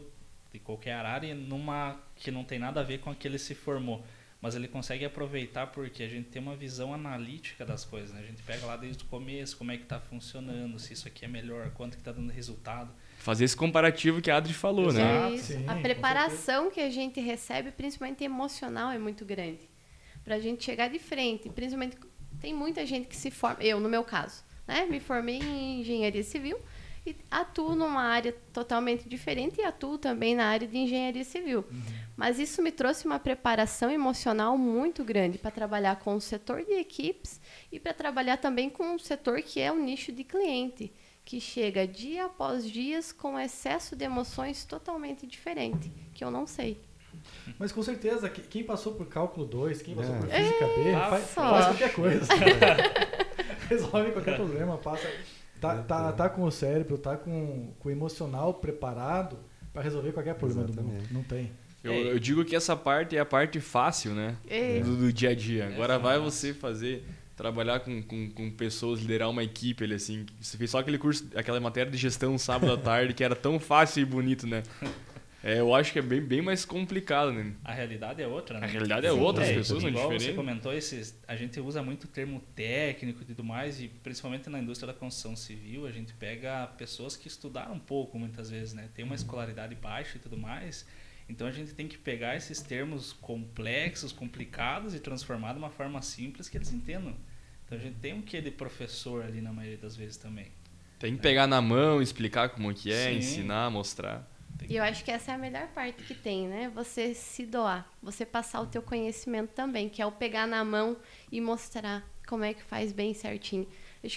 de qualquer área numa que não tem nada a ver com a que ele se formou, mas ele consegue aproveitar porque a gente tem uma visão analítica das coisas, né? A gente pega lá desde o começo como é que está funcionando, se isso aqui é melhor, quanto que está dando resultado. Fazer esse comparativo que a Adri falou, né? Exato. É isso. Sim, a preparação que a gente recebe, principalmente emocional, é muito grande. Pra gente chegar de frente. Principalmente, tem muita gente que se forma. Eu, no meu caso, né? Me formei em engenharia civil e atuo numa área totalmente diferente e atuo também na área de engenharia civil. Mas isso me trouxe uma preparação emocional muito grande para trabalhar com o setor de equipes e para trabalhar também com um setor que é o nicho de cliente, que chega dia após dias com excesso de emoções totalmente diferente, que eu não sei. Mas com certeza, que- quem passou por cálculo 2, quem passou É. por física B, Ah, faz, faz qualquer coisa. <laughs> Resolve qualquer problema, passa. Tá, tá, tá com o cérebro, tá com, com o emocional preparado para resolver qualquer problema do mundo. Exatamente. Não tem. Eu, É. eu digo que essa parte é a parte fácil, né? É. Do, do dia a dia. Agora é vai fácil. você fazer, trabalhar com, com, com pessoas, liderar uma equipe ali, assim. Você fez só aquele curso, aquela matéria de gestão sábado à tarde, que era tão fácil e bonito, né? <laughs> É, eu acho que é bem, bem mais complicado, né? A realidade é outra, né? A realidade é outra, as É, pessoas são igual você diferentes. comentou, esses, a gente usa muito termo técnico e tudo mais, e principalmente na indústria da construção civil, a gente pega pessoas que estudaram um pouco muitas vezes, né? Tem uma escolaridade baixa e tudo mais, então a gente tem que pegar esses termos complexos, complicados e transformar de uma forma simples que eles entendam. Então a gente tem um quê de professor ali na maioria das vezes também. Tem que pegar na mão, explicar como que é, Sim. ensinar, mostrar. E eu acho que essa é a melhor parte que tem, né? Você se doar, você passar o teu conhecimento também, que é o pegar na mão e mostrar como é que faz bem certinho.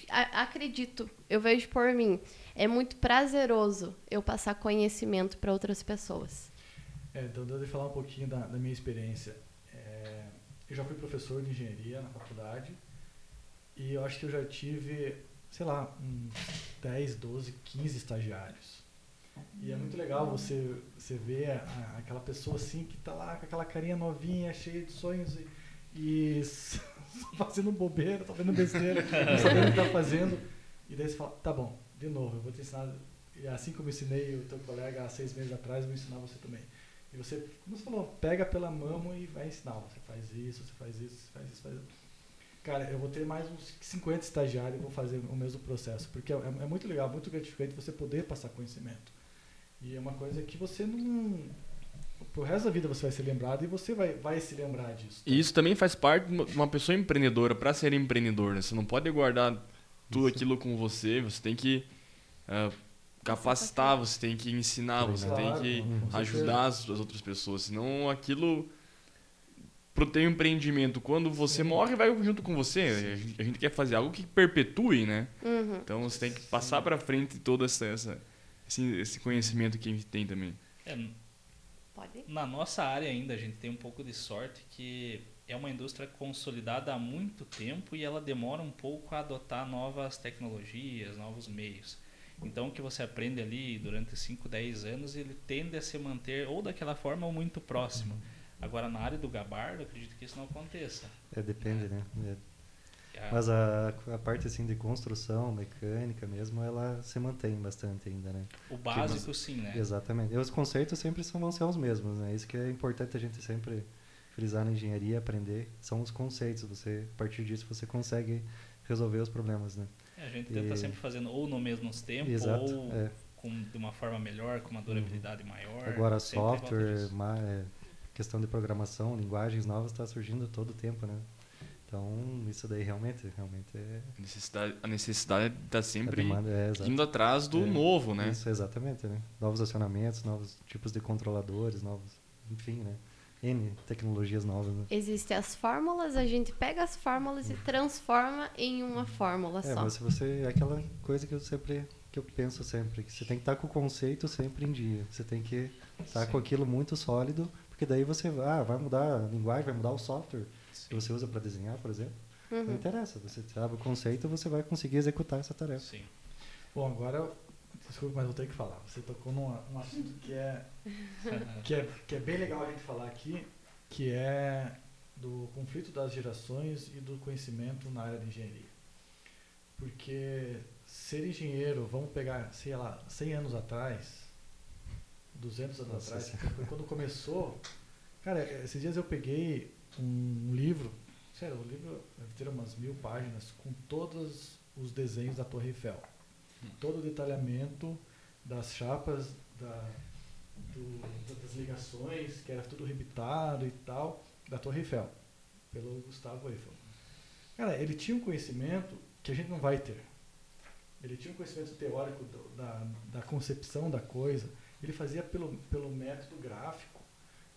A- Acredito, eu vejo por mim, é muito prazeroso eu passar conhecimento para outras pessoas. É, então, deixa eu falar um pouquinho da, da minha experiência. É, eu já fui professor de engenharia na faculdade e eu acho que eu já tive, sei lá, uns 10, 12, 15 estagiários. E é muito legal você, você ver a- aquela pessoa assim que tá lá com aquela carinha novinha, cheia de sonhos e, e <laughs> fazendo bobeira, tá fazendo besteira, não sabendo o que tá <laughs> fazendo. E daí você fala, tá bom, de novo, eu vou te ensinar. E assim como eu ensinei o teu colega há seis meses atrás, eu vou ensinar você também. E você, como você falou, pega pela mão e vai ensinar. Você faz isso, você faz isso, você faz isso, faz isso. Cara, eu vou ter mais uns 50 estagiários e vou fazer o mesmo processo. Porque é, é muito legal, muito gratificante você poder passar conhecimento. E é uma coisa que você não. Pro resto da vida você vai ser lembrado e você vai, vai se lembrar disso. E isso também faz parte de uma- pessoa empreendedora. Para ser empreendedor, né? Você não pode guardar tudo Isso. aquilo com você. Você tem que ah, capacitar, você tem que ensinar, você tem que ajudar as, as outras pessoas. Senão aquilo pro teu empreendimento, quando você Sim. morre, vai junto com você. A gente, a gente quer fazer algo que perpetue, né? Uhum. Então você tem que passar para frente todo essa, essa- esse, esse conhecimento que a gente tem também. É, Pode? Na nossa área ainda, a gente tem um pouco de sorte que é uma indústria consolidada há muito tempo e ela demora um pouco a adotar novas tecnologias, novos meios. Então, o que você aprende ali durante 5, 10 anos, ele tende a se manter ou daquela forma ou muito próximo. Agora, na área do gabardo, eu acredito que isso não aconteça. É, depende, né? É. A- Mas a, a parte assim de construção, mecânica mesmo, ela se mantém bastante ainda, né? o básico, sim, né? Exatamente. E os conceitos sempre são, vão ser os mesmos, né? Isso que é importante a gente sempre frisar na engenharia, aprender, são os conceitos. Você, a partir disso, você consegue resolver os problemas, né? A gente tenta E- sempre fazendo ou no mesmo tempo Exato. ou é. com, de uma forma melhor, com uma durabilidade maior. Agora, software, ma- é, questão de programação, linguagens novas está surgindo todo o tempo, né? Então, isso daí realmente, realmente é... A necessidade, a necessidade tá a sempre demanda é, indo atrás do É, novo, né? Isso, exatamente, né? Novos acionamentos, novos tipos de controladores, novos... Enfim, né? N tecnologias novas, né? Existem as fórmulas, a gente pega as fórmulas e transforma em uma fórmula É, só. mas se você... É aquela coisa que eu sempre... Que eu penso sempre, que você tem que estar com o conceito sempre em dia. Você tem que estar Sim. com aquilo muito sólido, porque daí você vai, ah, vai mudar a linguagem, vai mudar o software que você usa para desenhar, por exemplo. Não Uhum. interessa, você sabe o conceito, você vai conseguir executar essa tarefa. Sim. Bom, agora, eu- desculpa, mas vou ter que falar. Você tocou num um assunto que é, <laughs> que, é, que é bem legal a gente falar aqui, que é do conflito das gerações e do conhecimento na área de engenharia. Porque ser engenheiro, vamos pegar, sei lá, 100 anos atrás, 200 anos Nossa atrás, quando começou. Cara, esses dias eu peguei um livro, sério, o livro deve ter umas mil páginas, com todos os desenhos da Torre Eiffel. Todo o detalhamento das chapas, da, do- das ligações, que era tudo rebitado e tal, da Torre Eiffel, pelo Gustavo Eiffel. Cara, ele tinha um conhecimento que a gente não vai ter. ele tinha um conhecimento teórico do- da, da concepção da coisa, ele fazia pelo, pelo método gráfico.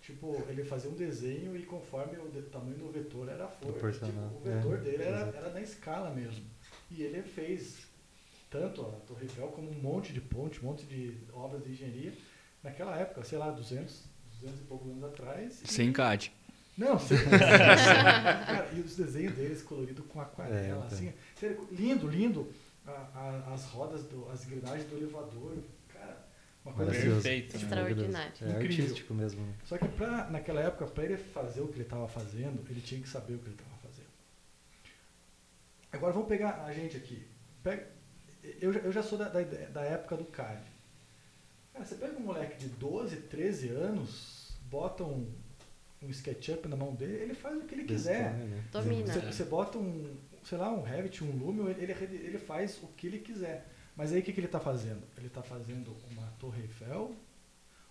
Tipo, ele fazia um desenho e conforme o tamanho do vetor era a força. Tipo, o vetor É, dele era, era na escala mesmo. E ele fez tanto a Torre Eiffel como um monte de ponte, um monte de obras de engenharia naquela época, sei lá, 200, 200 e poucos anos atrás. e- Sem CAD. não, sem- <laughs> cara, e os desenhos deles coloridos com aquarela, É, então. assim, lindo, lindo. A- a- as rodas, do, as engrenagens do elevador, uma coisa assim. Perfeito? Extraordinário. É Incrível. artístico mesmo. né? Só que pra, naquela época, para ele fazer o que ele estava fazendo, ele tinha que saber o que ele estava fazendo. Agora vamos pegar a gente aqui. Pega- eu, já- eu já sou da, da, da época do CAD. Cara, você pega um moleque de 12, 13 anos, bota um, um SketchUp na mão dele, ele faz o que ele quiser. Né? Domina. Você, você bota um, sei lá, um Revit, um Lumion, ele, ele, ele faz o que ele quiser. Mas aí o que, que ele está fazendo? Ele está fazendo uma Torre Eiffel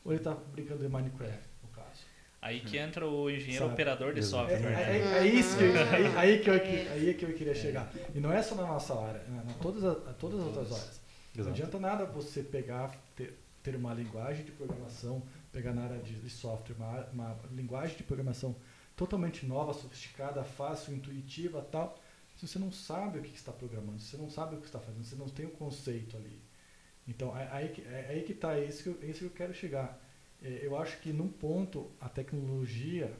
ou ele está brincando de Minecraft, no caso? Aí que entra o engenheiro Sabe. operador de Exato. É, software. é, né? é- é isso que eu, aí, aí que eu, aí é que eu queria chegar. E não é só na nossa área, é na todas, a, todas as outras áreas. Não adianta nada você pegar, ter, ter uma linguagem de programação, pegar na área de, de software, uma, uma linguagem de programação totalmente nova, sofisticada, fácil, intuitiva tal. Se você não sabe o que está programando, se você não sabe o que está fazendo, você não tem o conceito ali. Então, é aí que é aí que está, é isso que eu, é isso que eu quero chegar. É, Eu acho que num ponto a tecnologia,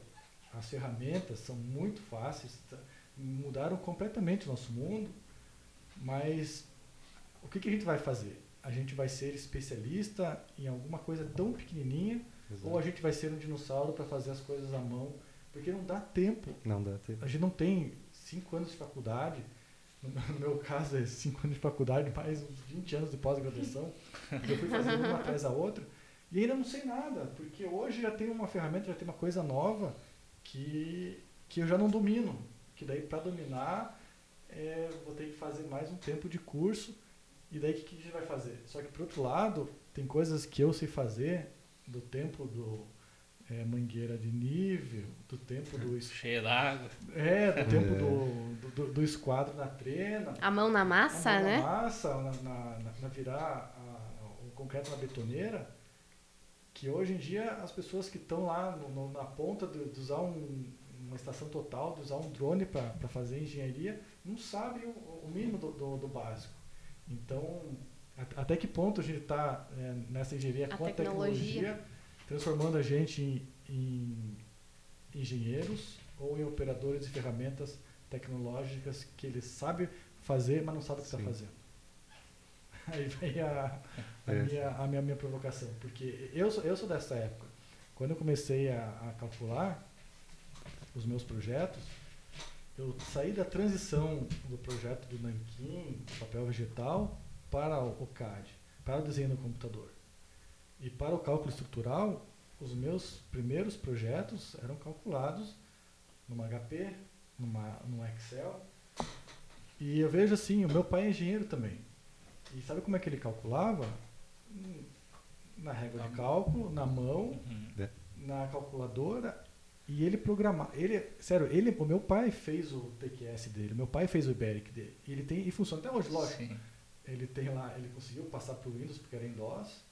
as ferramentas são muito fáceis, tá- mudaram completamente o nosso mundo, mas o que, que a gente vai fazer? A gente vai ser especialista em alguma coisa tão pequenininha Exato. ou a gente vai ser um dinossauro para fazer as coisas à mão? Porque não dá tempo. Não dá tempo. A gente não tem cinco anos de faculdade. No meu- caso é cinco anos de faculdade, mais uns 20 anos de pós-graduação. Eu fui fazendo uma atrás da outra. E ainda não sei nada, porque hoje já tem uma ferramenta, já tem uma coisa nova que, que eu já não domino. Que daí para dominar é, vou ter que fazer mais um tempo de curso. E daí o que, que a gente vai fazer? Só que por outro lado, tem coisas que eu sei fazer do tempo do é, mangueira de nível, do tempo do Cheio d'água. é, do tempo É. do, do, do esquadro na trena. A mão na massa, a mão né? Na massa, na, na, na- virar a- o concreto na betoneira. Que hoje em dia as pessoas que estão lá no- no- na ponta de, de usar um- uma estação total, de usar um drone para fazer engenharia, não sabem o, o mínimo do, do, do básico. Então, at- até que ponto a gente está nessa engenharia A com a tecnologia. Transformando a gente em, em engenheiros ou em operadores de ferramentas tecnológicas que eles sabem fazer, mas não sabem o que está fazendo. <laughs> Aí vem a, a, É. minha, a minha, minha provocação, porque eu sou, eu sou dessa época. Quando eu comecei a, a calcular os meus projetos, eu saí da transição do projeto do Nanquim, do papel vegetal, para o o CAD, para o desenho no computador. E para o cálculo estrutural, os meus primeiros projetos eram calculados numa HP, numa, num Excel. E eu vejo assim, o meu pai é engenheiro também. E sabe como é que ele calculava? Na régua de cálculo, na mão, Uhum. na calculadora e ele programar. Ele, sério, ele, o meu pai fez o TQS dele, meu pai fez o Iberic dele. E ele tem e funciona até hoje, lógico. Sim. Ele tem lá, ele conseguiu passar para o Windows porque era em DOS.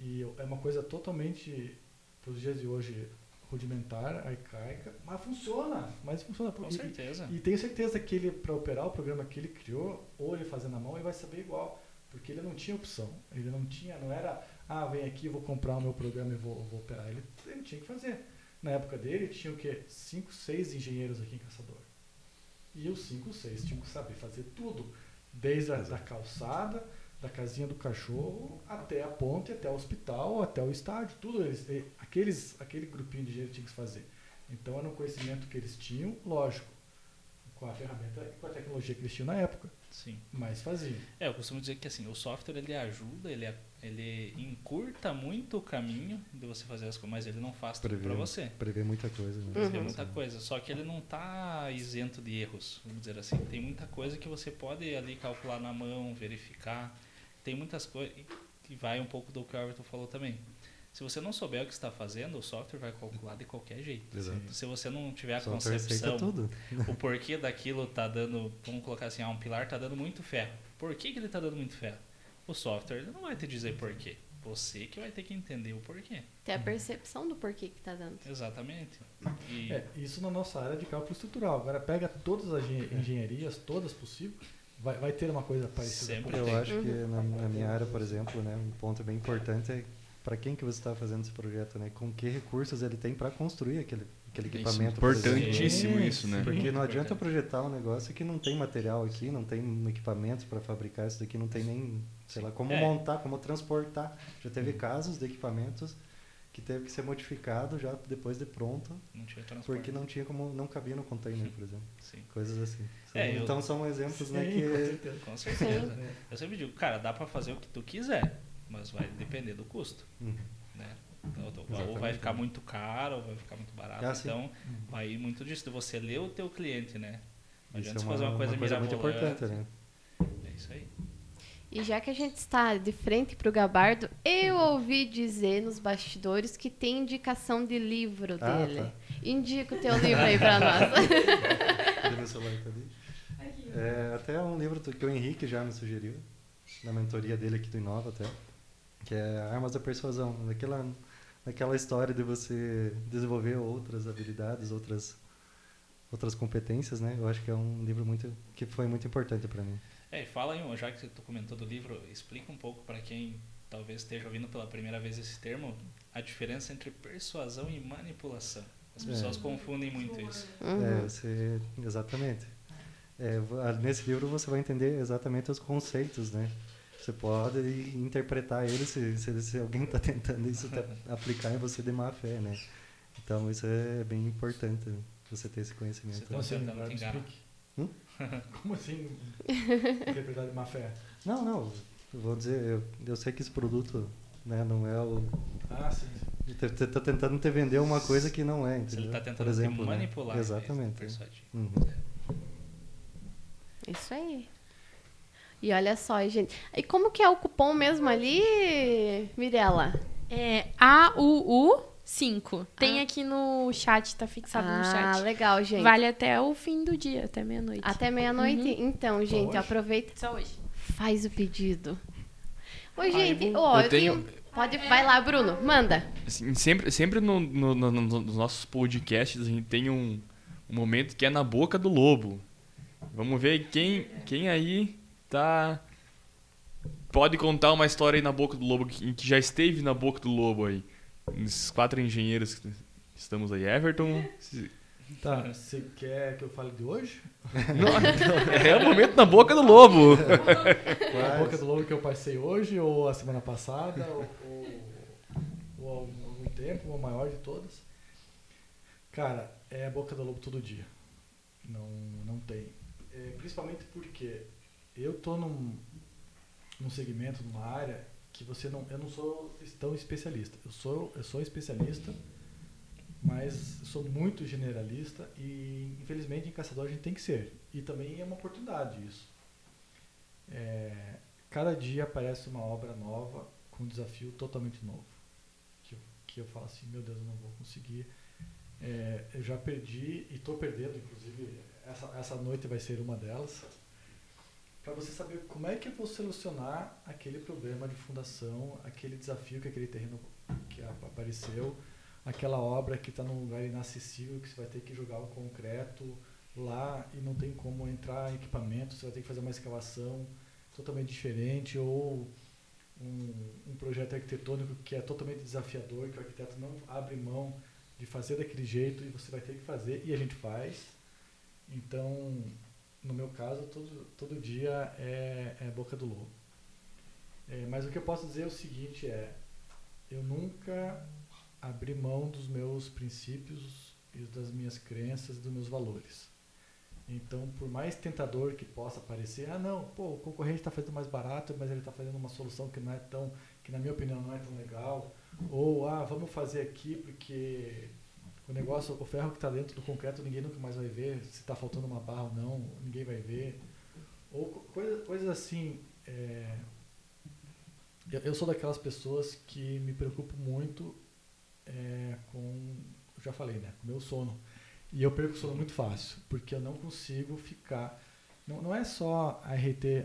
E é uma coisa totalmente para os dias de hoje rudimentar, arcaica, mas funciona, mas funciona. Com E- certeza. e tenho certeza que ele, para operar o programa que ele criou, ou ele fazendo na mão, ele vai saber igual. Porque ele não tinha opção. Ele não tinha, não era, ah, vem aqui, vou comprar o meu programa e vou, vou operar. Ele, ele tinha que fazer. Na época dele, tinha o quê? Cinco, seis engenheiros aqui em Caçador. E os cinco, seis tinham que saber fazer tudo. Desde a da calçada, da casinha do cachorro, até a ponte, até o hospital, até o estádio. Tudo eles, e- aqueles, aquele grupinho de engenheiros tinha que fazer. Então era um conhecimento que eles tinham, lógico, com a ferramenta, com a tecnologia que eles tinham na época, Sim. mas faziam. É, eu costumo dizer que assim, o software ele ajuda, ele, ele encurta muito o caminho de você fazer as coisas, mas ele não faz tudo Prevê. para você. Prevê muita coisa. Né? Prevê Uhum. muita coisa, só que ele não tá isento de erros, vamos dizer assim. Tem muita coisa que você pode ali calcular na mão, verificar. Tem muitas coisas que vai um pouco do que o Everton falou também. Se você não souber o que está fazendo, o software vai calcular de qualquer jeito. Exato. Se você não tiver a concepção, tudo. o porquê daquilo tá dando, vamos colocar assim, ah, um pilar tá dando muito ferro. Por que, que ele tá dando muito ferro? O software ele não vai te dizer porquê. Você que vai ter que entender o porquê. Ter a percepção do porquê que tá dando. Exatamente. E É, isso na nossa área de cálculo estrutural. Agora pega todas as engen- engenharias, todas possíveis, vai, vai ter uma coisa parecida. Sempre. Eu tem. acho que na, na minha área, por exemplo, né, um ponto bem importante é para quem que você está fazendo esse projeto, né? Com que recursos ele tem para construir aquele, aquele Isso, equipamento. exemplo. importantíssimo Sim, isso, né? Porque não adianta projetar um negócio que não tem material aqui, não tem equipamentos para fabricar isso daqui, não tem nem, sei lá, como É. montar, como transportar. Já teve casos de equipamentos que teve que ser modificado já depois de pronto, não tinha transporte. porque não tinha como, não cabia no container, por exemplo. Sim, Coisas assim. São- É, eu- Então são exemplos, né, Sim, que com certeza. com certeza. Eu sempre digo, cara, dá pra fazer o que tu quiser, mas vai depender do custo, Uhum. né? Então, ou vai ficar muito caro, ou vai ficar muito barato. Ah, então, vai ir muito disso, de você ler o teu cliente, né? Não Isso adianta é você uma, fazer uma coisa, muito mirabolante. importante, né? É isso aí. E já que a gente está de frente pro Gabardo, eu ouvi dizer nos bastidores que tem indicação de livro Ah, dele. tá. Indica o teu livro aí pra nós. <laughs> <laughs> Tá. É, até um livro que o Henrique já me sugeriu, na mentoria dele aqui do Inova até, que é Armas da Persuasão. Naquela, naquela história de você desenvolver outras habilidades, outras, outras competências, né? Eu acho que é um livro muito que foi muito importante para mim. É, e fala aí, já que tu comentou do livro, explica um pouco para quem talvez esteja ouvindo pela primeira vez esse termo, a diferença entre persuasão e manipulação. As É. pessoas confundem muito isso. Uhum. É, você, exatamente. É, ah, nesse livro você vai entender exatamente os conceitos, né? Você pode interpretar eles se, se, se alguém está tentando isso tá- <laughs> aplicar em você de má fé, né? Então isso é bem importante, você ter esse conhecimento. Você assim? me te enganar. explique. Hum? <laughs> Como assim? Interpretar de má fé. Não, não, vou dizer, eu, eu sei que esse produto né, não é o... Ah, sim. Você está tentando te vender uma coisa que não é, entendeu? ele está Por tentando exemplo, te né? manipular, de Exatamente. persuadir. Uhum. Isso aí. E olha só, gente. E como que é o cupom mesmo ali, Mirella? É AUU5. Tem Ah. aqui no chat, tá fixado no Ah, chat. legal, gente. Vale até o fim do dia, até meia-noite. Até meia-noite? Uhum. Então, gente, hoje? aproveita. Só hoje. Faz o pedido. Oi, Ai, gente. vou- ó, Eu tenho- Pode, vai lá, Bruno. Manda. Assim, sempre sempre no, no- no- no- nos nossos podcasts a gente tem um, um momento que é na boca do lobo. Vamos ver quem, quem aí tá. Pode contar uma história aí na boca do lobo, que, que já esteve na boca do lobo aí. Esses quatro engenheiros que estamos aí. Everton. se- Tá, você quer que eu fale de hoje? Não, <laughs> é o momento na boca do lobo. A boca do lobo que eu passei hoje, ou a semana passada, ou, ou, ou há algum tempo, ou a maior de todas. Cara, é a boca do lobo todo dia. Não, não tem. É, principalmente porque eu tô num, num segmento, numa área que você não. Eu não sou tão especialista. Eu sou, eu sou especialista, mas sou muito generalista e infelizmente em caçador a gente tem que ser. E também é uma oportunidade isso. É, cada dia aparece uma obra nova com um desafio totalmente novo. Que, eu- que eu falo assim, meu Deus, eu não vou conseguir. É, eu já perdi e estou perdendo, inclusive essa, essa noite vai ser uma delas. Para você saber como é que eu vou solucionar aquele problema de fundação, aquele desafio que aquele terreno que ap- apareceu, aquela obra que está num lugar inacessível, que você vai ter que jogar o concreto lá e não tem como entrar equipamento, você vai ter que fazer uma escavação totalmente diferente ou um, um projeto arquitetônico que é totalmente desafiador, que o arquiteto não abre mão de fazer daquele jeito e você vai ter que fazer e a gente faz. Então, no meu caso, todo, todo dia é, é boca do lobo. É, mas o que eu posso dizer é o seguinte é, eu nunca abri mão dos meus princípios e das minhas crenças dos meus valores. Então, por mais tentador que possa parecer, ah não, pô, o concorrente está fazendo mais barato, mas ele está fazendo uma solução que não é tão, que na minha opinião não é tão legal, ou ah, vamos fazer aqui porque o negócio, o ferro que está dentro do concreto, ninguém nunca mais vai ver se está faltando uma barra ou não, ninguém vai ver, ou co- coisa, coisas assim. é, eu, sou daquelas pessoas que me preocupo muito é, com, já falei, né, com meu sono. E eu perco o sono muito fácil, porque eu não consigo ficar. Não, não é só a RT,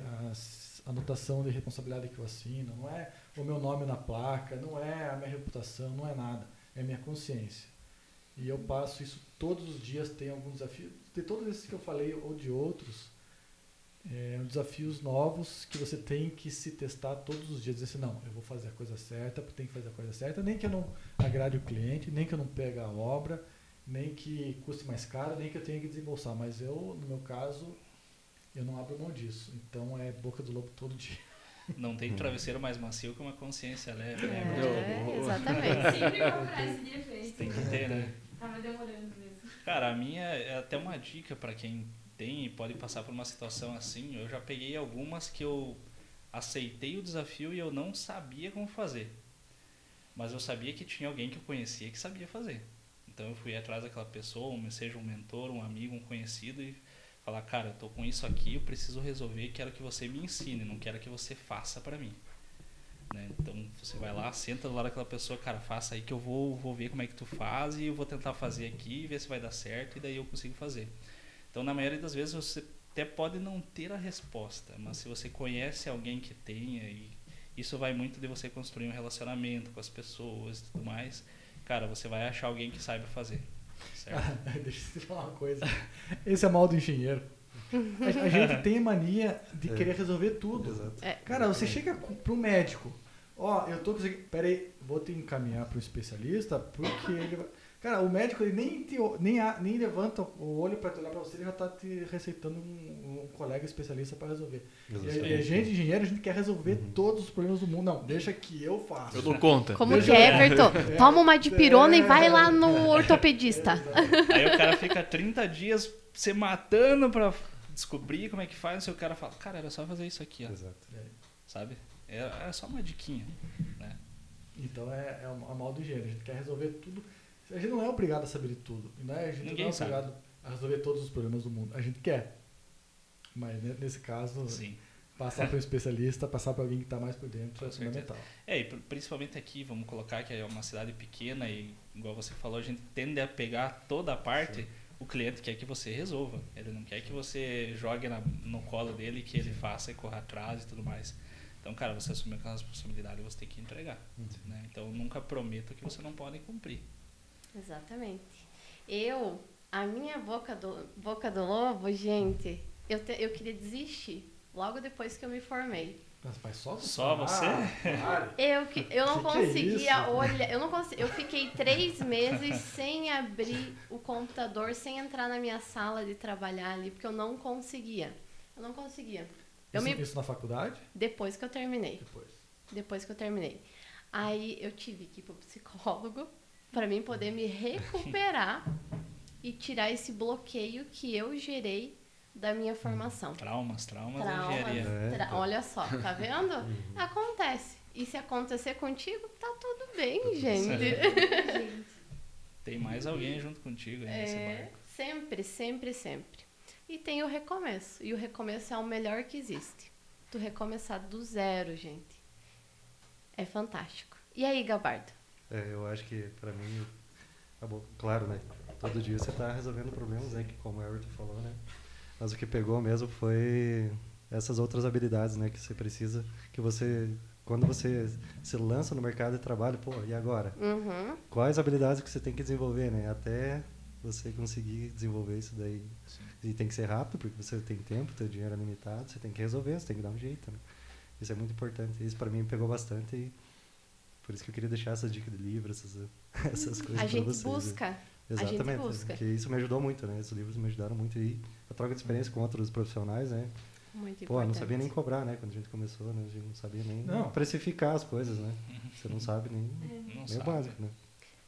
a anotação de responsabilidade que eu assino, não é o meu nome na placa, não é a minha reputação, não é nada. É a minha consciência. E eu passo isso todos os dias, tem algum desafio. De todos esses que eu falei ou de outros, é, desafios novos que você tem que se testar todos os dias. Dizer assim, não, eu vou fazer a coisa certa, porque tem que fazer a coisa certa. Nem que eu não agrade o cliente, nem que eu não pegue a obra, nem que custe mais caro, nem que eu tenha que desembolsar. Mas eu, no meu caso, eu não abro mão disso. Então é boca do lobo todo dia. Não tem <laughs> travesseiro mais macio que uma consciência leve, né? É, exatamente. <laughs> Sempre comprar esse de efeito. Tem que ter, né? Tava demorando mesmo. Cara, a minha é até uma dica pra quem tem e pode passar por uma situação assim. Eu já peguei algumas que eu aceitei o desafio e eu não sabia como fazer. Mas eu sabia que tinha alguém que eu conhecia que sabia fazer. Então eu fui atrás daquela pessoa, seja um mentor, um amigo, um conhecido e falar, cara, eu tô com isso aqui, eu preciso resolver, quero que você me ensine, não quero que você faça pra mim. Né? Então você vai lá, senta do lado daquela pessoa, cara, faça aí que eu vou, vou ver como é que tu faz e eu vou tentar fazer aqui, ver se vai dar certo e daí eu consigo fazer. Então na maioria das vezes você até pode não ter a resposta, mas se você conhece alguém que tenha e isso vai muito de você construir um relacionamento com as pessoas e tudo mais, cara, você vai achar alguém que saiba fazer. Certo? <laughs> Deixa eu te falar uma coisa. Esse é mal do engenheiro. A, a gente <laughs> tem mania de É. querer resolver tudo. Exato. É. Cara, você chega pro médico. Ó, eu tô aqui. Pera aí, vou te encaminhar pro especialista, porque ele vai... Cara, o médico ele nem, te, nem, nem levanta o olho pra te olhar pra você, ele já tá te receitando um, um colega especialista pra resolver. E a, Exatamente. e a gente, engenheiro, a gente quer resolver Uhum. todos os problemas do mundo. Não, deixa que eu faço. Eu dou conta. Como Deixa que é, <laughs> Everton? É. Toma uma dipirona e vai É. lá no <laughs> ortopedista. Aí o cara fica 30 dias se matando pra descobrir como é que faz, e o cara fala, cara, era só fazer isso aqui, ó, Exato. sabe? É, é só uma diquinha, né? Então é, é o mal do engenheiro. A gente quer resolver tudo. A gente não é obrigado a saber de tudo. Né? A gente Ninguém não é sabe. obrigado a resolver todos os problemas do mundo. A gente quer. Mas né, nesse caso, Sim. passar para um especialista, passar para alguém que está mais por dentro Com é certeza. fundamental. É, e pr- principalmente aqui, vamos colocar que é uma cidade pequena e, igual você falou, a gente tende a pegar toda a parte, o cliente quer que você resolva. Ele não quer que você jogue na- no colo dele, que ele faça e corra atrás e tudo mais. Então, cara, você assume aquela responsabilidade, você tem que entregar. Né? Então, nunca prometa que você não pode cumprir. Exatamente. Eu, a minha boca do, boca do lobo, gente, eu, te- eu queria desistir logo depois que eu me formei. Mas faz só Só você? pare. <laughs> Eu, que, eu não Que que é conseguia olhar. Eu não consegui, eu fiquei três meses sem abrir o computador, sem entrar na minha sala de trabalhar ali, porque eu não conseguia. Eu não conseguia. Eu Isso, me, isso na faculdade? depois que eu terminei. Depois. Depois que eu terminei. Aí eu tive que ir pro psicólogo para mim poder me recuperar e tirar esse bloqueio que eu gerei da minha formação. Traumas, traumas da Traumas, engenharia. É, tra- então. Olha só, tá vendo? <laughs> Acontece. E se acontecer contigo, tá tudo bem, tudo gente. <laughs> Tem mais alguém junto contigo aí nesse É, barco. sempre, sempre, sempre. E tem o recomeço. E o recomeço é o melhor que existe. Tu recomeçar do zero, gente. É fantástico. E aí, Gabardo? É, eu acho que pra mim, tá bom, claro, né? Todo dia você tá resolvendo problemas, né? Que como o Everton falou, né? Mas o que pegou mesmo foi essas outras habilidades, né? Que você precisa, que você, quando você se lança no mercado de trabalho, pô, e agora? Uhum. Quais habilidades que você tem que desenvolver, né? Até você conseguir desenvolver isso daí. E tem que ser rápido, porque você tem tempo, teu dinheiro é limitado, você tem que resolver, você tem que dar um jeito, né? Isso é muito importante. Isso para mim pegou bastante e por isso que eu queria deixar essas dicas de livro, essas, <laughs> essas coisas A gente vocês. né? Exatamente. gente busca. Porque isso me ajudou muito, né? Esses livros me ajudaram muito e a troca de experiência com outros profissionais, né? Muito Pô, eu importante. não sabia nem cobrar, né? Quando a gente começou, né? A gente não sabia nem Não. precificar as coisas, né? Você não sabe nem, nem o sabe. básico, né?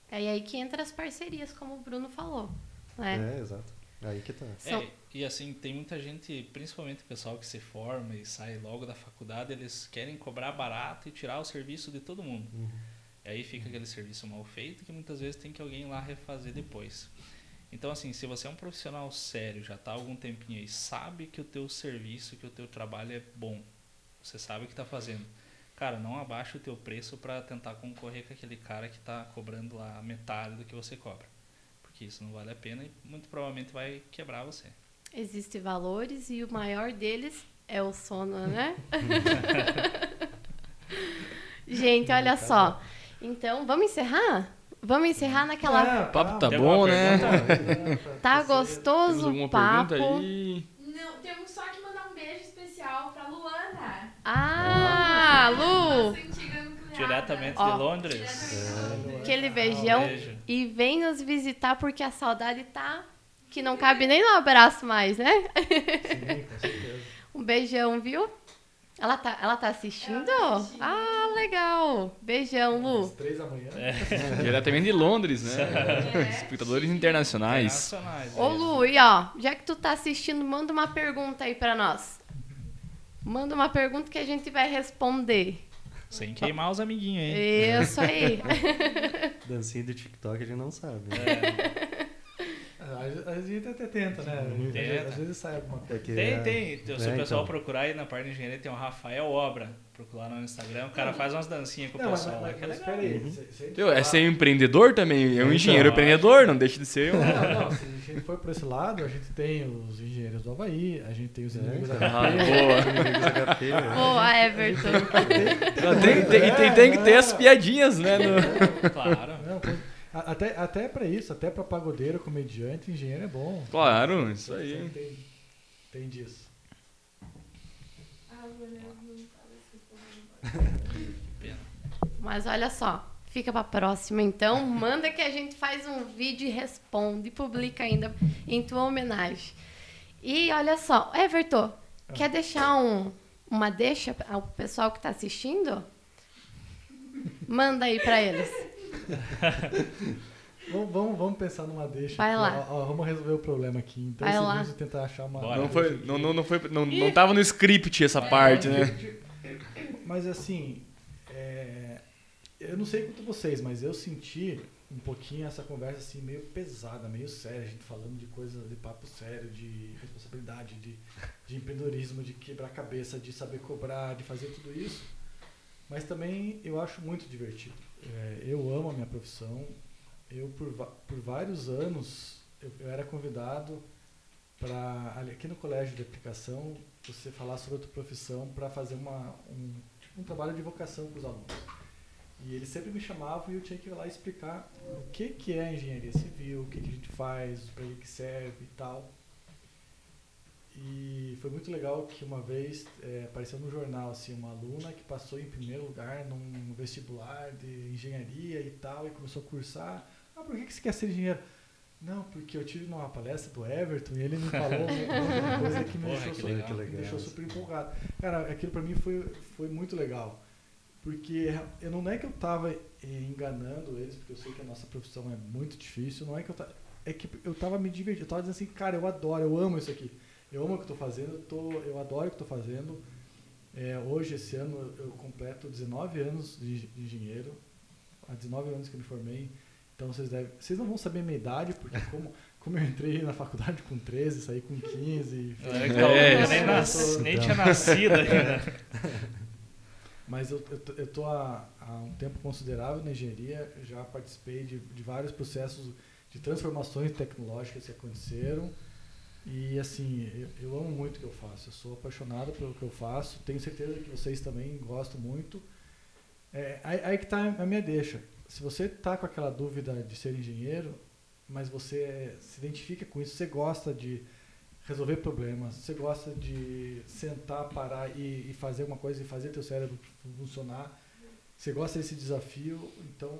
É aí que entra as parcerias, como o Bruno falou. Né? É, exato. Aí que tá. É, e assim, tem muita gente, principalmente o pessoal que se forma e sai logo da faculdade, eles querem cobrar barato e tirar o serviço de todo mundo. Uhum. Aí fica aquele serviço mal feito que muitas vezes tem que alguém lá refazer depois. Então assim, se você é um profissional sério, já está há algum tempinho aí, sabe que o teu serviço, que o teu trabalho é bom, você sabe o que está fazendo. cara, não abaixa o teu preço para tentar concorrer com aquele cara que tá cobrando lá metade do que você cobra. Porque isso não vale a pena e muito provavelmente vai quebrar você. Existem valores e o maior deles é o sono, né? <laughs> Gente, olha só. Então, vamos encerrar? Vamos encerrar naquela. O papo tá bom, né? <laughs> Tá Temos gostoso o papo. pergunta aí? Não, temos só que mandar um beijo especial pra Luana. Ah, Lu! Antiga nucleada. Diretamente Ó. de Londres. Londres. Aquele Um beijão. beijo. E vem nos visitar porque a saudade tá. Que não cabe nem no abraço mais, né? Sim, com certeza. <laughs> Um beijão, viu? Ela tá, ela tá assistindo? Ela tá assistindo. Ah, legal. Beijão, Às Lu. três da manhã. <laughs> Diretamente de Londres, né? É. <laughs> Espectadores internacionais. Internacionais. Ô, mesmo. Lu, e ó, já que tu tá assistindo, manda uma pergunta aí pra nós. Manda uma pergunta que a gente vai responder. Sem queimar os amiguinhos, hein? Isso aí. <laughs> Dancinha de TikTok a gente não sabe. É. A, a gente até tenta, né? Às vezes- Tenta. Às vezes sai alguma coisa. É que Tem, é- tem. Se o é, pessoal então. procurar aí na parte de engenharia, tem o Rafael Obra. Procurar no Instagram, o cara faz umas dancinhas com o Não, mas, pessoal lá, mas, que é mas legal. peraí. Uhum. se- se? É ser empreendedor também. É um Então, engenheiro eu empreendedor, não deixa de ser um. Não, não, se a gente for por esse lado, a gente tem os engenheiros do Havaí, a gente tem os É, inimigos então. da Ah, HP. boa. Inimigos HP, né? Boa, Everton. Não, tem, tem, tem, tem que ter as piadinhas, né? no- Claro. Não, até, até pra isso, até pra pagodeiro, comediante, engenheiro é bom. Claro, isso aí. Tem, tem disso. Ah. <laughs> Mas olha só, fica pra próxima então. Manda que a gente faz um vídeo e responde e publica ainda em tua homenagem. E olha só, Everton, quer deixar um, uma deixa ao pessoal que tá assistindo? Manda aí pra eles. <laughs> Vamos, vamos, vamos pensar numa deixa. Vai aqui, lá. ó, ó, vamos resolver o problema aqui. Em três Vai lá. tentar achar uma. Bora. Não, foi, não, não, não, foi, não, não tava no script essa parte, né? Mas assim, é, eu não sei quanto vocês, mas eu senti um pouquinho essa conversa assim meio pesada, meio séria, a gente falando de coisas de papo sério, de responsabilidade, de, de empreendedorismo, de quebrar cabeça, de saber cobrar, de fazer tudo isso. Mas também eu acho muito divertido. É, eu amo a minha profissão. Eu por, por vários anos eu, eu era convidado para aqui no colégio de aplicação você falar sobre a tua profissão para fazer uma, um, tipo, um trabalho de vocação com os alunos. E eles sempre me chamavam e eu tinha que ir lá explicar o que, que é engenharia civil, o que, que a gente faz, para que, que serve e tal. E foi muito legal que uma vez é, apareceu no jornal assim, uma aluna que passou em primeiro lugar num vestibular de engenharia e tal, e começou a cursar. Ah, por que, que você quer ser engenheiro? Não, porque eu tive numa palestra do Everton e ele me falou <laughs> uma coisa que me, Porra, deixou, que su- legal. me legal. deixou super empolgado. Cara, aquilo pra mim foi, foi muito legal. Porque eu não é que eu tava eh, enganando eles, porque eu sei que a nossa profissão é muito difícil, não é que eu tava. É que eu tava me divertindo, eu tava dizendo assim, cara, eu adoro, eu amo isso aqui. Eu amo o que tô fazendo, eu, tô, eu adoro o que tô fazendo. É, hoje, esse ano, eu completo 19 anos de, de engenheiro. Há 19 anos que eu me formei. Então vocês devem. Vocês não vão saber a minha idade, porque <laughs> como, como eu entrei na faculdade com 13, saí com 15. fiz- É, É, eu nem, nasci, nem tinha nascido <laughs> ainda. Mas eu, tô há, há um tempo considerável na engenharia, já participei de, de vários processos de transformações tecnológicas que aconteceram. E assim, eu, eu amo muito o que eu faço, eu sou apaixonado pelo que eu faço, tenho certeza que vocês também gostam muito. É, aí, aí que está a minha deixa. Se você está com aquela dúvida de ser engenheiro, mas você se identifica com isso, você gosta de resolver problemas, você gosta de sentar, parar e, e fazer uma coisa e fazer teu cérebro funcionar, você gosta desse desafio, então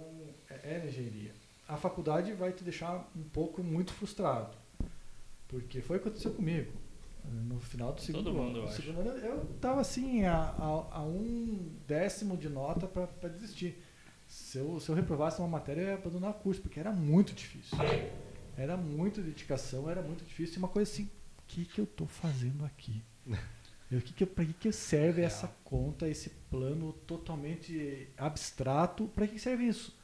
é, é engenharia. A faculdade vai te deixar um pouco muito frustrado, porque foi o que aconteceu comigo. No final do segundo Todo ano. mundo, eu no acho. segundo ano eu estava assim, a, a, a um décimo de nota para desistir. Se eu, se eu reprovasse uma matéria, eu ia abandonar o curso, porque era muito difícil. Era muita dedicação, era muito difícil. E uma coisa assim, o que, que eu estou fazendo aqui? <laughs> Eu, que que, para que, que serve essa conta, esse plano totalmente abstrato? Para que serve isso?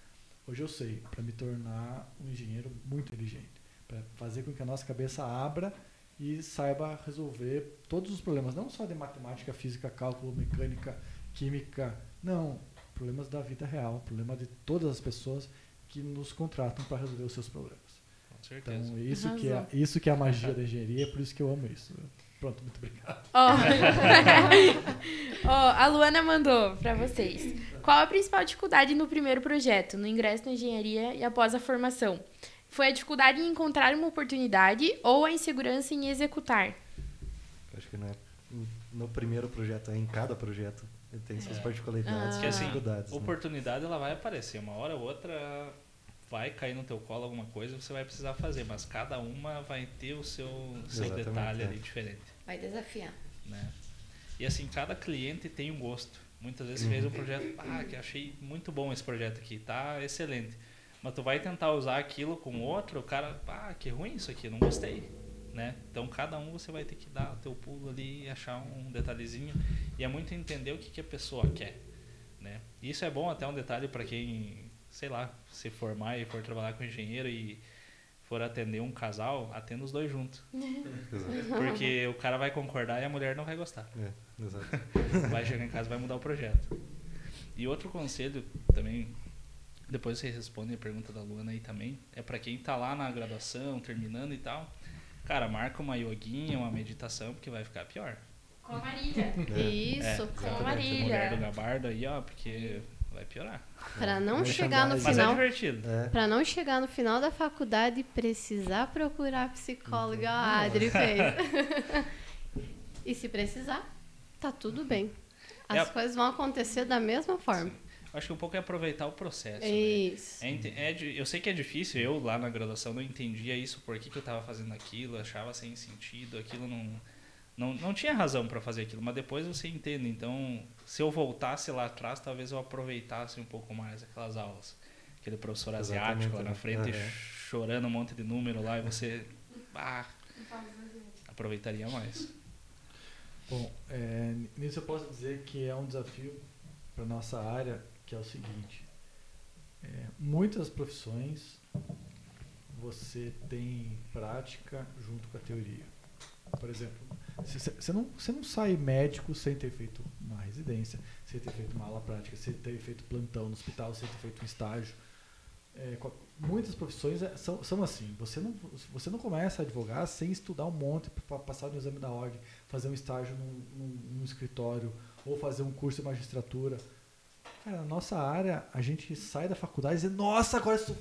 Hoje eu sei, para me tornar um engenheiro muito inteligente, para fazer com que a nossa cabeça abra e saiba resolver todos os problemas, não só de matemática, física, cálculo, mecânica, química. Não, problemas da vida real, problema de todas as pessoas que nos contratam para resolver os seus problemas. Com certeza. Então, isso que, é, isso que é a magia da engenharia, por isso que eu amo isso. Pronto, muito obrigado. <laughs> Ó, <laughs> Ó, a Luana mandou pra vocês. Qual a principal dificuldade no primeiro projeto, no ingresso na engenharia e após a formação? Foi a dificuldade em encontrar uma oportunidade ou a insegurança em executar? Acho que não é no primeiro projeto, é em cada projeto. Ele tem suas É. particularidades Ah. e Que assim, dificuldades. né? oportunidade ela vai aparecer. Uma hora ou outra vai cair no teu colo alguma coisa você vai precisar fazer. Mas cada uma vai ter o seu, seu Exatamente, detalhe é. ali diferente. Vai desafiar. né? E assim, cada cliente tem um gosto. Muitas vezes você fez um projeto, ah, que achei muito bom esse projeto aqui, tá excelente. Mas tu vai tentar usar aquilo com outro, o cara, ah, que ruim isso aqui, não gostei. Né? Então cada um você vai ter que dar o teu pulo ali e achar um detalhezinho. E é muito entender o que, que a pessoa quer. Né? Isso é bom até um detalhe para quem, sei lá, se formar e for trabalhar com engenheiro e for atender um casal, atenda os dois juntos. <laughs> Porque o cara vai concordar e a mulher não vai gostar É, <laughs> vai chegar em casa e vai mudar o projeto. E outro conselho também, depois você responde a pergunta da Luana aí também, é para quem tá lá na graduação, terminando e tal. Cara, marca uma yoguinha, uma meditação, porque vai ficar pior. Com a Marília. <laughs> É. Isso. É, Com a. Marília. Mulher do gabardo aí, ó, porque vai piorar. Pra não Deixa chegar no mais. Mas é final. É, Pra não chegar no final da faculdade e precisar procurar psicólogo, igual a Adri fez. <laughs> e se precisar, tá tudo bem. As É. coisas vão acontecer da mesma forma. Acho que um pouco é aproveitar o processo. né? Isso. É ente- é di- eu sei que é difícil, eu lá na graduação não entendia isso, por que, que eu estava fazendo aquilo, achava sem sentido, aquilo não, não, não tinha razão para fazer aquilo, mas depois você entende. Então, se eu voltasse lá atrás, talvez eu aproveitasse um pouco mais aquelas aulas. Aquele professor Exatamente, asiático lá na né? frente, Aham. chorando um monte de número lá, e você <laughs> ah, aproveitaria mais. Bom, é, nisso eu posso dizer que é um desafio para nossa área, que é o seguinte: é, muitas profissões você tem prática junto com a teoria. Por exemplo, você não, não sai médico sem ter feito uma residência, sem ter feito uma aula prática, sem ter feito plantão no hospital, sem ter feito um estágio. É, muitas profissões é, são, são assim. Você não, você não começa a advogar sem estudar um monte para passar no exame da ordem, fazer um estágio num, num- num escritório ou fazer um curso de magistratura. Cara, na nossa área, a gente sai da faculdade e diz, nossa, agora eu sou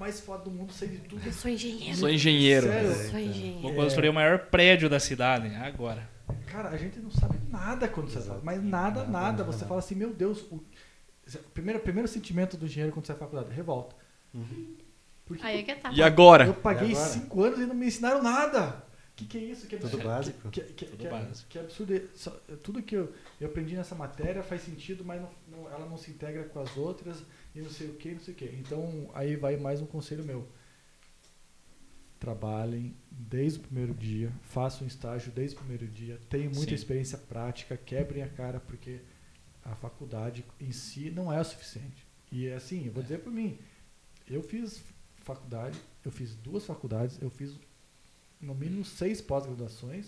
mais foda do mundo, sei de tudo. Eu sou engenheiro. Sou engenheiro. Sério? Eu sou engenheiro. Vou É. construir o maior prédio da cidade, agora. Cara, a gente não sabe nada quando você Exato. fala, mas nada, Nada, nada. nada, Você nada. fala assim, meu Deus, o primeiro, primeiro sentimento do engenheiro quando sai da faculdade, revolta. Uhum. Porque Aí é que tá. E agora? eu paguei agora? cinco anos e não me ensinaram nada. O que, que é isso? Que Tudo absurdo. básico. Que, que, Tudo que, básico. que absurdo. é- só- tudo que eu, eu aprendi nessa matéria faz sentido, mas não- não- ela não se integra com as outras e não sei o que, não sei o que. Então, aí vai mais um conselho meu. Trabalhem desde o primeiro dia, façam um estágio desde o primeiro dia, tenham muita Sim. experiência prática, quebrem a cara, porque a faculdade em si não é o suficiente. E é assim, eu vou dizer por mim, eu fiz faculdade, eu fiz duas faculdades, eu fiz no mínimo seis pós-graduações.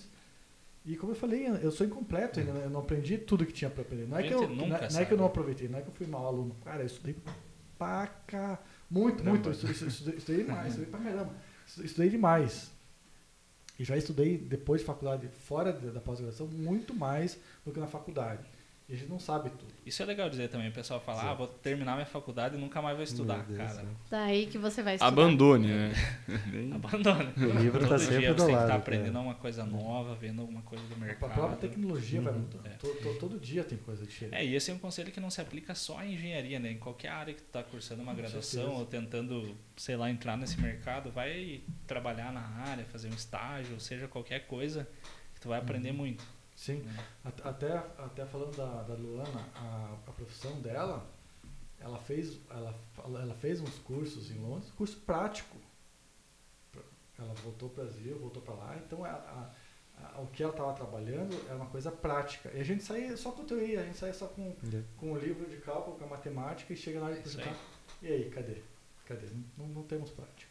E como eu falei, eu sou incompleto ainda, né? eu não aprendi tudo que tinha para aprender. Não é, que eu, não, é- não é que eu não aproveitei, não é que eu fui mau aluno. Cara, eu estudei pra cá. Muito, Não, muito. Eu estudei, estudei, estudei demais, estudei pra caramba. Estu- Estudei demais. E já estudei depois de faculdade, fora da da pós-graduação, muito mais do que na faculdade. E a gente não sabe tudo. Isso é legal dizer também. O pessoal fala, ah, Exato. vou terminar minha faculdade e nunca mais vou estudar. Cara, né? Daí que você vai estudar. Abandone, né? <laughs> abandona. O livro Todo tá dia sempre você do tem que lado, estar cara. aprendendo alguma coisa nova, vendo alguma coisa do A mercado. própria tecnologia vai Uhum. mudando. É. To- to- todo dia tem coisa diferente. É, e esse é um conselho que não se aplica só em engenharia, né? Em qualquer área que tu tá cursando uma Com graduação certeza. ou tentando, sei lá, entrar nesse mercado, vai trabalhar na área, fazer um estágio, seja qualquer coisa, que tu vai aprender Uhum. muito. Sim. né? At- Até, até falando da, da Luana, a, a profissão dela, ela fez, ela, ela fez uns cursos em Londres, curso prático. Ela voltou para o Brasil, voltou para lá, então a, a- a- o que ela estava trabalhando era uma coisa prática. E a gente saía só com teoria, a gente saía só com, É. com o livro de cálculo, com a matemática, e chega na hora de É. E aí, cadê? Cadê? Não, não temos prática.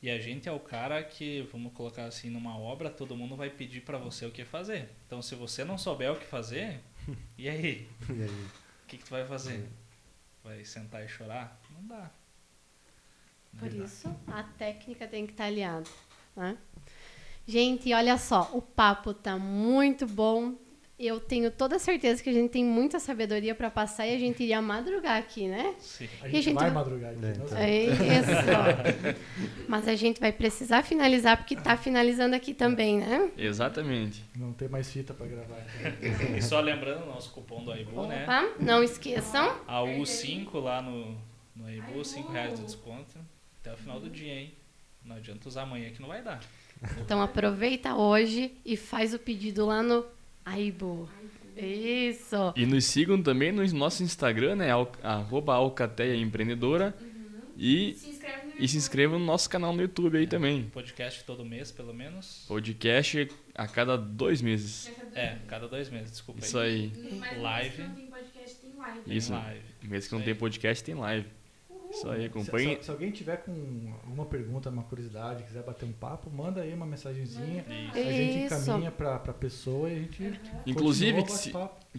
E a gente é o cara que, vamos colocar assim, numa obra, todo mundo vai pedir pra você o que fazer. Então, se você não souber o que fazer, <laughs> e aí? E aí? O que, que tu vai fazer? Vai sentar e chorar? Não dá. Por isso, a técnica tem que estar aliada. Né? Gente, olha só, o papo tá muito bom. Eu tenho toda certeza que a gente tem muita sabedoria para passar e a gente iria madrugar aqui, né? Sim. A gente, a gente vai vai- madrugar aqui. É, então. É isso. Mas a gente vai precisar finalizar porque tá finalizando aqui também, né? Exatamente. Não tem mais fita pra gravar aqui. E <laughs> só lembrando o nosso cupom do Aibu, né? Opa, não esqueçam. A U5 lá no, no Aibu, 5 reais de desconto. Até o final do dia, hein? Não adianta usar amanhã que não vai dar. Então aproveita hoje e faz o pedido lá no Aibo. Isso. E nos sigam também no nosso Instagram, né? al- Arroba Alcateia Empreendedora. E, Se inscreve no e se inscrevam no nosso canal no YouTube aí também. Podcast todo mês, pelo menos. Podcast a cada dois meses. É, cada dois meses, desculpa Isso aí. Mas no Live. mês que não tem podcast, tem live. Isso. Live. Mês que não tem aí. podcast, tem live. Isso aí, Se, acompanhe. se- se alguém tiver com alguma pergunta, uma curiosidade, quiser bater um papo, manda aí uma mensagenzinha. Isso. A gente encaminha pra, pra pessoa e a gente. Inclusive, que se-.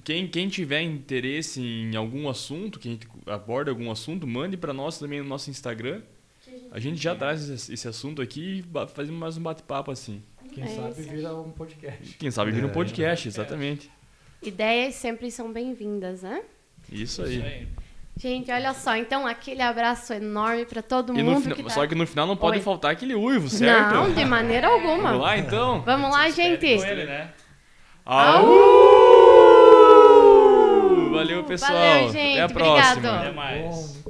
Quem, quem tiver interesse em algum assunto, que a gente aborda algum assunto, mande para nós também no nosso Instagram. A gente já traz esse, esse assunto aqui e faz mais um bate-papo assim. Quem É sabe isso. vira um podcast. Quem sabe vira um É, podcast, exatamente. Ideias sempre são bem-vindas, né? Isso Isso aí. Gente, olha só. Então, aquele abraço enorme para todo E mundo fina- que tá... Só que no final não pode Oi. faltar aquele uivo, certo? Não, de maneira alguma. Vamos lá então? Vamos lá, gente. com ele, né? Au! Valeu, pessoal. Valeu, gente. Até a próxima. Obrigado. Até mais.